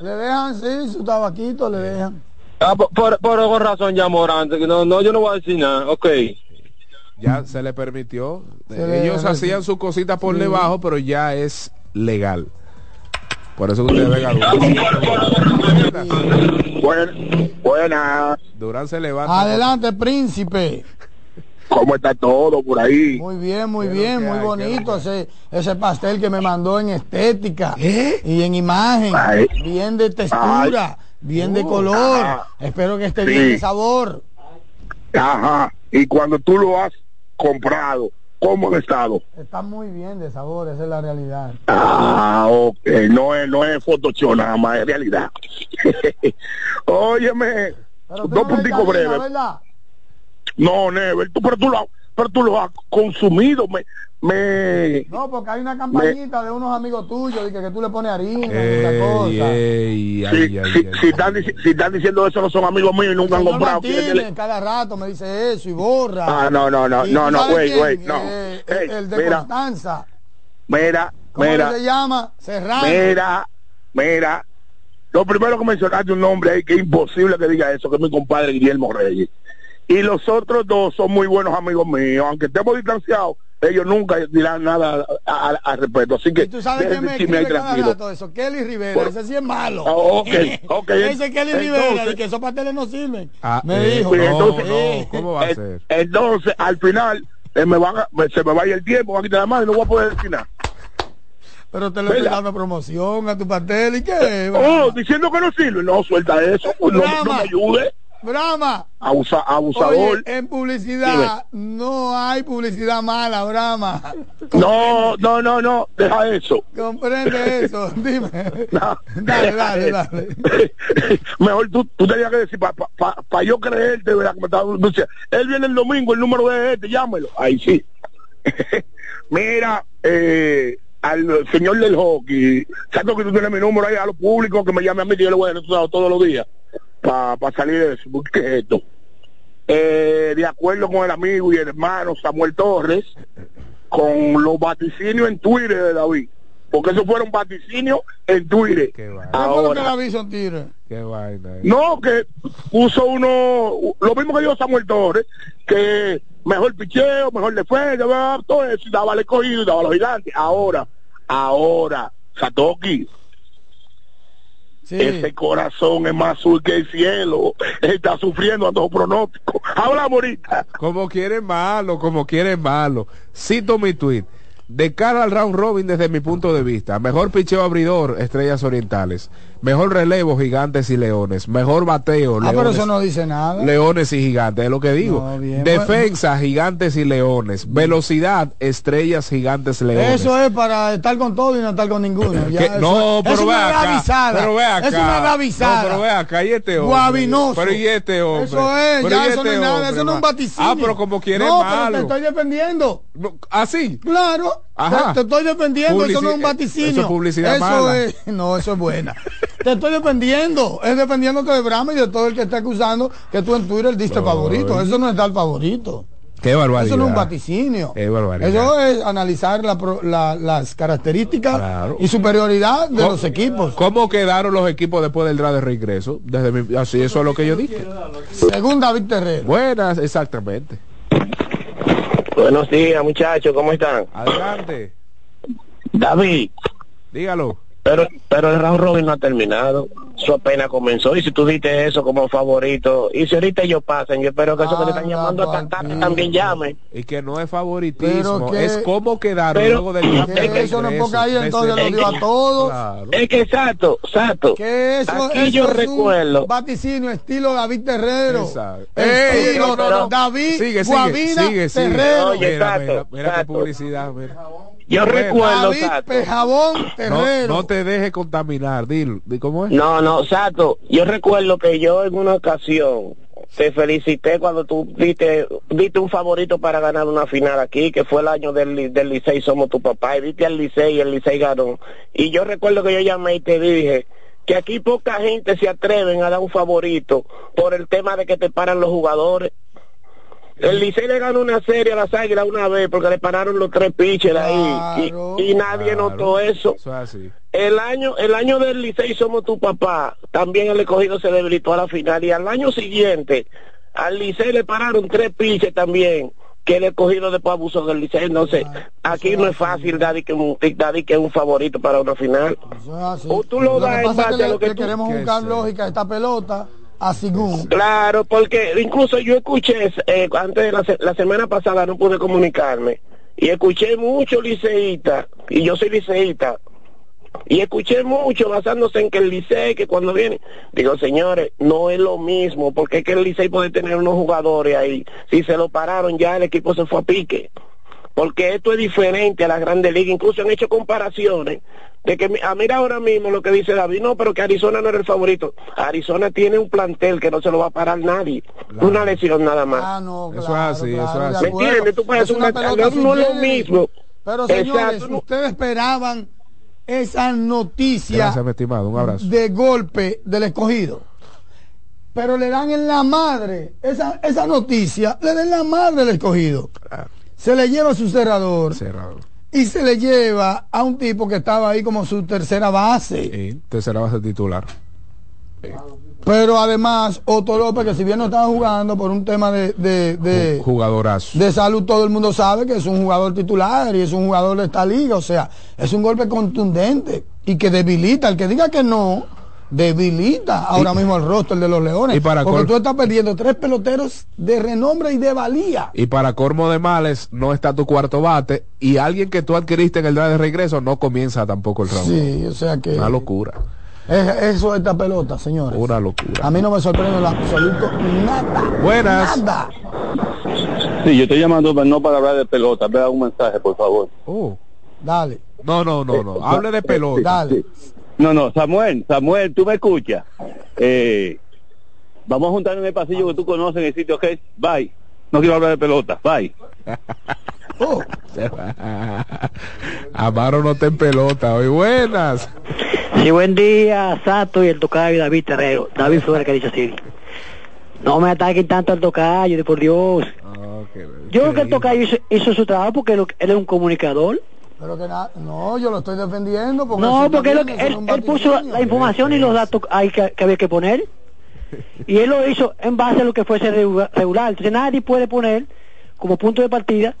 le dejan, sí, su tabaquito le dejan. Ah, por, por, por razón ya Morante, que no, no, yo no voy a decir nada, ok. Ya se le permitió. Se le- Ellos hacían sus cositas por debajo, pero ya es legal. Por eso que ustedes ven a Durán. Buenas. Durán se levanta. Adelante, príncipe. ¿Cómo está todo por ahí? Muy bien, muy bien, muy bonito ese, ese pastel que me mandó en estética y en imagen, Ay. bien de textura, bien de color. Ajá. Espero que esté Sí. bien de sabor. Ajá. Y cuando tú lo has comprado, ¿cómo de estado? Está muy bien de sabor, esa es la realidad. Ah, ok. No es, no es Photoshop nada más, es realidad. Óyeme, dos no punticos breves. No, Never, tú, pero tú lo, pero tú lo has consumido. Me, me, No, porque hay una campañita de unos amigos tuyos de que, que tú le pones harina y cosa. si, están, diciendo eso, no son amigos míos y nunca han comprado. Martínez, cada rato me dice eso y borra. Ah, no, no, no, ¿Y no, no, no. Eh, Ey, el de mira. Constanza. Mira, ¿Cómo mira, se llama? Serrano. mira, mira. Lo primero que mencionaste un nombre ahí que es imposible que diga eso, que es mi compadre Guillermo Reyes. Y los otros dos son muy buenos amigos míos, aunque estemos distanciados, ellos nunca dirán nada a- a- al respecto. Así que ¿Y tú sabes quién me escribe cada rato eso? Kelly Rivera, Por- ese sí es malo. Ah, ok, ok. ese Kelly Rivera, Entonces- de que esos pasteles no sirven. Ah, me eh, dijo. Sí, entonces- Sí. ¿Cómo va a Eh, ser? Entonces, al final, eh, me van a- me- se me va a ir el tiempo, va a quitar la mano y no voy a poder decir nada. Pero te le estoy dando promoción a tu pastel y qué. Oh, diciendo que no sirve. No, suelta eso, pues no, no me ayude. Brahma. Abusa, abusador. Oye, en publicidad no hay publicidad mala, Brahma. No, no, no, no, deja eso. Comprende eso. Dime. No. Dale, dale, dale. Mejor tú, tú tenías que decir, para pa, pa- pa yo creerte, ¿verdad? Él viene el domingo, el número de este, llámelo. Ahí sí. Mira, eh, al señor del hockey, ¿sabes que tú tienes mi número ahí a los públicos que me llame a mí que yo le voy a dar todos los días para salir de eso? ¿Qué es esto? Eh, de acuerdo con el amigo y el hermano Samuel Torres, con los vaticinios en Twitter de David, porque esos fueron vaticinios en Twitter. ¿Qué fue lo que Ahora? Qué vaina. eh. no, que puso uno, lo mismo que dijo Samuel Torres, que mejor picheo, mejor defensa, todo eso, y daba el escogido y daba los gigantes. Ahora, ahora, Satoki, ese corazón es más azul que el cielo. Está sufriendo a todo pronóstico. Habla ahorita. Como quiere malo, como quiere malo. Cito mi tweet. De cara al round robin desde mi punto de vista, mejor picheo abridor, estrellas orientales. Mejor relevo, gigantes y leones. Mejor bateo, Ah, pero leones, eso no dice nada. leones y gigantes, es lo que digo. No, bien, Defensa, gigantes y leones. Velocidad, estrellas, gigantes, leones. Eso es para estar con todo y no estar con ninguno. Ya, Que- eso- no, es pero ve una acá. avisada. Pero ve acá. Es una avisada. No, pero ve acá, y este hombre. Guabinoso. Pero y este hombre. Eso es, Pero ya eso no este es nada, hombre, eso no es un vaticinio. Ah, pero como quiere no, malo. pero te estoy defendiendo. ¿Así? Claro. Ajá. Te, te estoy defendiendo, eso no es un Publici- vaticinio. eso es publicidad Eso mala. es, no, eso es buena. te estoy defendiendo, es defendiéndote de Brahma y de todo el que está acusando que tú en Twitter diste favorito. Eso no es dar favorito. Qué barbaridad. Eso no es un vaticinio. Qué barbaridad. Eso es analizar la pro- la- las características Claro. y superioridad de ¿Cómo- los equipos. ¿Cómo quedaron los equipos después del draft de regreso? Desde mi- así, eso es lo que yo dije. Según David Terrero. Buenas, exactamente. Buenos días, muchachos, ¿cómo están? Adelante. David, Dígalo. Pero pero el round robin no ha terminado. Eso apenas comenzó. Y si tú diste eso como favorito, y si ahorita ellos pasan, yo espero que eso que te están llamando a tarde también llame. Y que no es favoritismo, que- es cómo quedaron Pero- luego del de que eso no porque ahí entonces lo dio a todos. Claro. Es que exacto, exacto. Que eso, Aquí eso yo es recuerdo. un vaticinio estilo David Terrero. Exacto. Estilo Ey, no, no, no. David Sigue, sigue, Guavina sigue, sigue. Terrero. Oye, Mira, exacto, mira, mira qué exacto. publicidad. mira. Yo Bueno. recuerdo, David Sato. Pejabón No, Terrero. no te dejes contaminar, dilo. Di ¿Cómo es? No, no, Sato, yo recuerdo que yo en una ocasión te felicité cuando tú diste, diste un favorito para ganar una final aquí, que fue el año del, del Licey Somos tu papá, y diste al Licey y el Licey ganó. Y yo recuerdo que yo llamé y te dije que aquí poca gente se atreven a dar un favorito por el tema de que te paran los jugadores. El Licey le ganó una serie a las Águilas una vez porque le pararon los tres pitchers ahí y, y nadie Claro. notó eso. Eso es así. El año, el año del Licey Somos tu papá, también el escogido se debilitó a la final y al año siguiente al Licey le pararon tres piches también que el escogido después abusó del Licey. Entonces, aquí no es fácil Daddy que, que es un favorito para una final. Eso es así. O tú lo que das en base que a lo que tú- queremos que buscar lógica a esta pelota Claro, porque incluso yo escuché, eh, antes de la, se- la semana pasada no pude comunicarme, y escuché mucho liceísta, y yo soy liceísta, y escuché mucho basándose en que el licey, que cuando viene, digo, señores, no es lo mismo, porque es que el licey puede tener unos jugadores ahí, si se lo pararon ya el equipo se fue a pique, porque esto es diferente a la Grande Liga, incluso han hecho comparaciones de que a mira ahora mismo lo que dice David, no, pero que Arizona no era el favorito. Arizona tiene un plantel que no se lo va a parar nadie. Una lesión nada más. Ah, no, Eso claro, es así, claro, eso es así. ¿Me entiendes? Tú puedes Es una una- no es sin lo mismo. Pero señores, Exacto. ustedes esperaban esa noticia Gracias, mi estimado. Un abrazo. de golpe del escogido. Pero le dan en la madre, esa, esa noticia, le dan en la madre del escogido. Se le lleva su cerrador Cerrado. Y se le lleva a un tipo que estaba ahí como su tercera base. Y tercera base titular. Pero además, Otto López, que si bien no estaba jugando por un tema de, de, de, Jugadorazo. de salud, todo el mundo sabe que es un jugador titular y es un jugador de esta liga. O sea, es un golpe contundente y que debilita. El que diga que no, debilita ahora mismo el rostro de los Leones. y para porque tú estás perdiendo tres peloteros de renombre y de valía. Y para cormo de males, no está tu cuarto bate. Y alguien que tú adquiriste en el draft de regreso no comienza tampoco el round. Sí, o sea que Una locura. es, eso es esta pelota, señores. Una locura. A mí no me sorprende en absoluto nada. Buenas. Nada. Sí, yo estoy llamando pero no para hablar de pelota. Vea un mensaje, por favor. Oh. Dale. No, no, no, no. Hable de pelota. Dale. No, no, Samuel, Samuel, tú me escuchas. Eh, vamos a juntar en el pasillo que tú conoces en el sitio que es. Bye. No quiero hablar de pelota. Bye. Oh. Amaro no te en pelota. Hoy buenas. Sí, buen día, Sato y el tocayo David Terrero. David Flores que dice así. No me ataquen tanto al tocayo, de por Dios. Yo creo que el tocayo hizo, hizo su trabajo porque él es un comunicador. Pero que nada, no, yo lo estoy defendiendo. Porque No, porque él, puso la, información y los datos ahí que, que había que poner. Y él lo hizo en base a lo que fuese regu- regular. Entonces nadie puede poner como punto de partida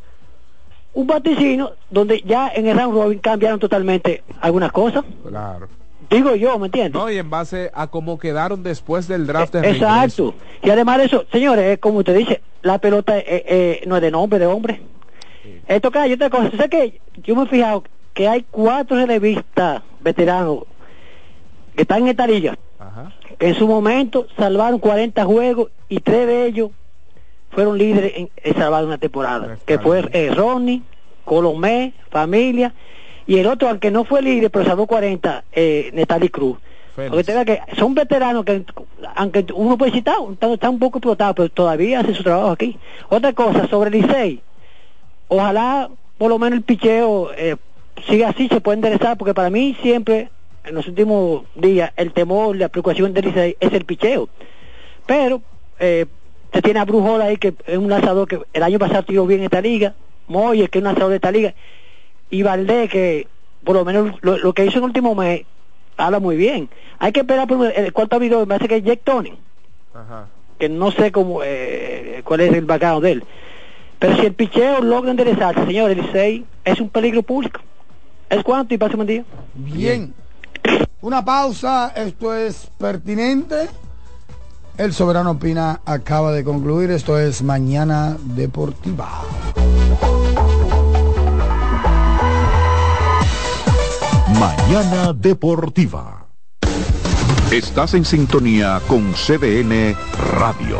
un vaticinio donde ya en el round robin cambiaron totalmente algunas cosas. Claro. Digo yo, ¿me entiendes? No, y en base a cómo quedaron después del draft de Exacto. Y además de eso, señores, es como usted dice, la pelota eh, eh, no es de nombre, de hombre. Esto que hay otra cosa, sé que yo me he fijado que hay cuatro relevistas veteranos que están en esta liga, que en su momento salvaron 40 juegos y tres de ellos fueron líderes en, en salvar una temporada, que fue eh, Ronnie, Colomé, Familia, y el otro, aunque no fue líder, pero salvó 40, eh, Netali Cruz. Porque te vea que son veteranos que, aunque uno puede citar, está, está un poco explotado, pero todavía hace su trabajo aquí. Otra cosa, sobre el Licey, ojalá por lo menos el picheo eh, siga así, se puede enderezar, porque para mí siempre, en los últimos días, el temor, la preocupación del Licey es el picheo. Pero, eh, tiene a Brujola ahí, que es un lanzador que el año pasado tiró bien esta liga, Moyes, que es un lanzador de esta liga, y Valdés, que por lo menos lo, lo que hizo en el último mes, habla muy bien. Hay que esperar por el cuarto video, me parece que es Jack Tony, Ajá. que no sé cómo, eh, cuál es el background de él. Pero si el picheo logra enderezarse, señor, el 16 es un peligro público. ¿Es cuánto y pase un buen día? Bien. Una pausa, esto es pertinente. El Soberano Opina acaba de concluir, esto es Mañana Deportiva. Mañana Deportiva. Estás en sintonía con CDN Radio.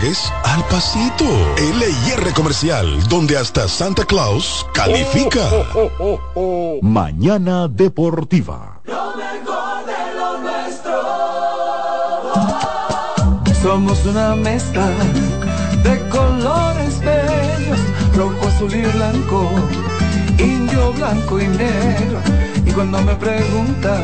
al pasito. LIR Comercial, donde hasta Santa Claus califica. Mañana Deportiva. Lo mejor de lo nuestro. Somos una mezcla de colores bellos, rojo, azul y blanco, indio, blanco y negro. Y cuando me preguntan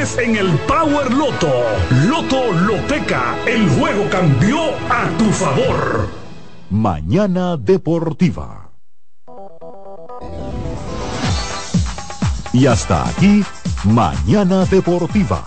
en el Power Loto. Loto Loteca, el juego cambió a tu favor. Mañana Deportiva. Y hasta aquí, Mañana Deportiva.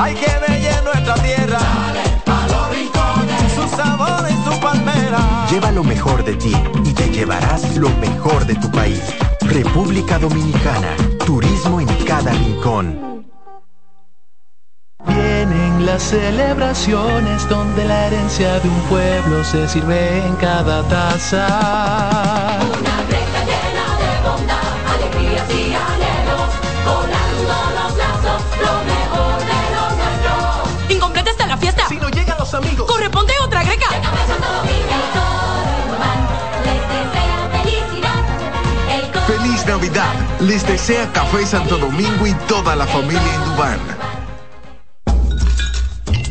Hay que bella nuestra tierra. Dale pa' los rincones, su sabor y su palmera. Lleva lo mejor de ti y te llevarás lo mejor de tu país. República Dominicana. Turismo en cada rincón. Vienen las celebraciones donde la herencia de un pueblo se sirve en cada taza. Los amigos. Corresponde otra greca. Feliz Navidad. Les desea Café Santo Domingo y toda la familia Indubán.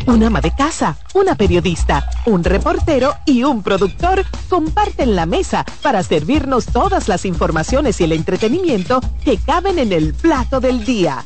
Un ama de casa, una periodista, un reportero y un productor comparten la mesa para servirnos todas las informaciones y el entretenimiento que caben en el plato del día.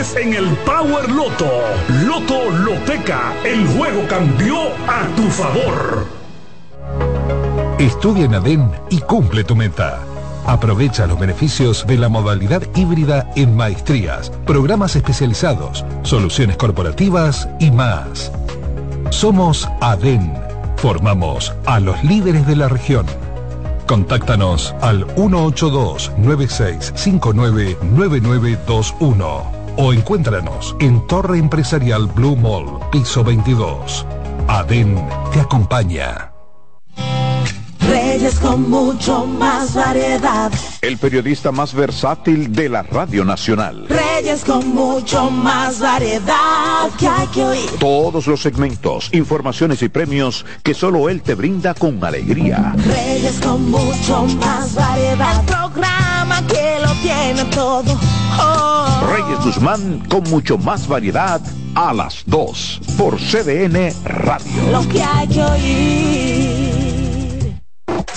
en el Power Loto. Loto Loteca, el juego cambió a tu favor. Estudia en ADEN y cumple tu meta. Aprovecha los beneficios de la modalidad híbrida en maestrías, programas especializados, soluciones corporativas y más. Somos ADEN. Formamos a los líderes de la región. Contáctanos al 182-9659-9921 o encuéntranos en Torre Empresarial Blue Mall, piso 22. ADEN te acompaña. Reyes con mucho más variedad. El periodista más versátil de la Radio Nacional. Reyes con mucho más variedad que hay que oír. Todos los segmentos, informaciones y premios que solo él te brinda con alegría. Reyes con mucho más variedad. El programa que tiene todo. Oh. Reyes Guzmán con mucho más variedad a las 2 por CDN Radio. Lo que hay que oír.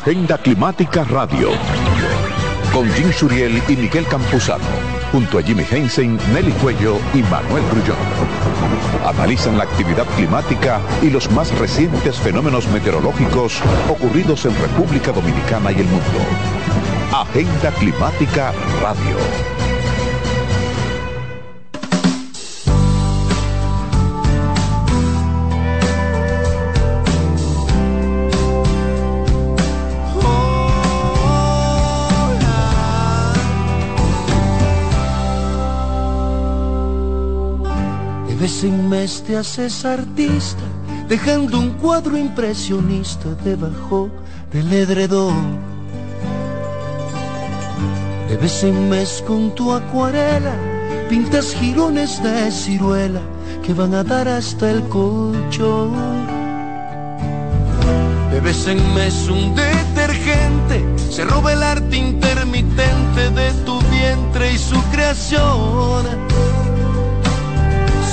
Agenda Climática Radio. Con Jim Suriel y Miguel Campuzano. Junto a Jimmy Hensen, Nelly Cuello y Manuel Grullón. Analizan la actividad climática y los más recientes fenómenos meteorológicos ocurridos en República Dominicana y el mundo. Agenda Climática Radio. Vez en mes te haces artista, dejando un cuadro impresionista debajo del edredón. De vez en mes con tu acuarela, pintas jirones de ciruela que van a dar hasta el colchón. De vez en mes un detergente se roba el arte intermitente de tu vientre y su creación.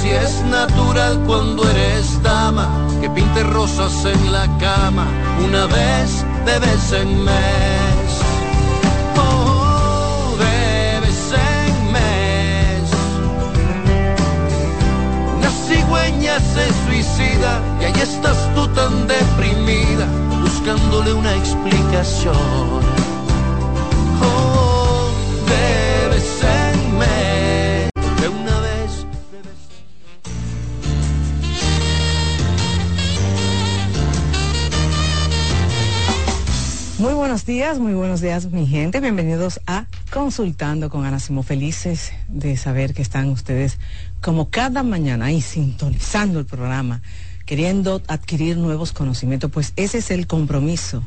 Si es natural cuando eres dama, que pinte rosas en la cama una vez de vez en mes. Oh, de vez en mes. Una cigüeña se suicida y ahí estás tú tan deprimida, buscándole una explicación. Oh, de Muy buenos días, muy buenos días mi gente. Bienvenidos a Consultando con Ana Simón. Felices de saber que están ustedes como cada mañana ahí sintonizando el programa, queriendo adquirir nuevos conocimientos. Pues ese es el compromiso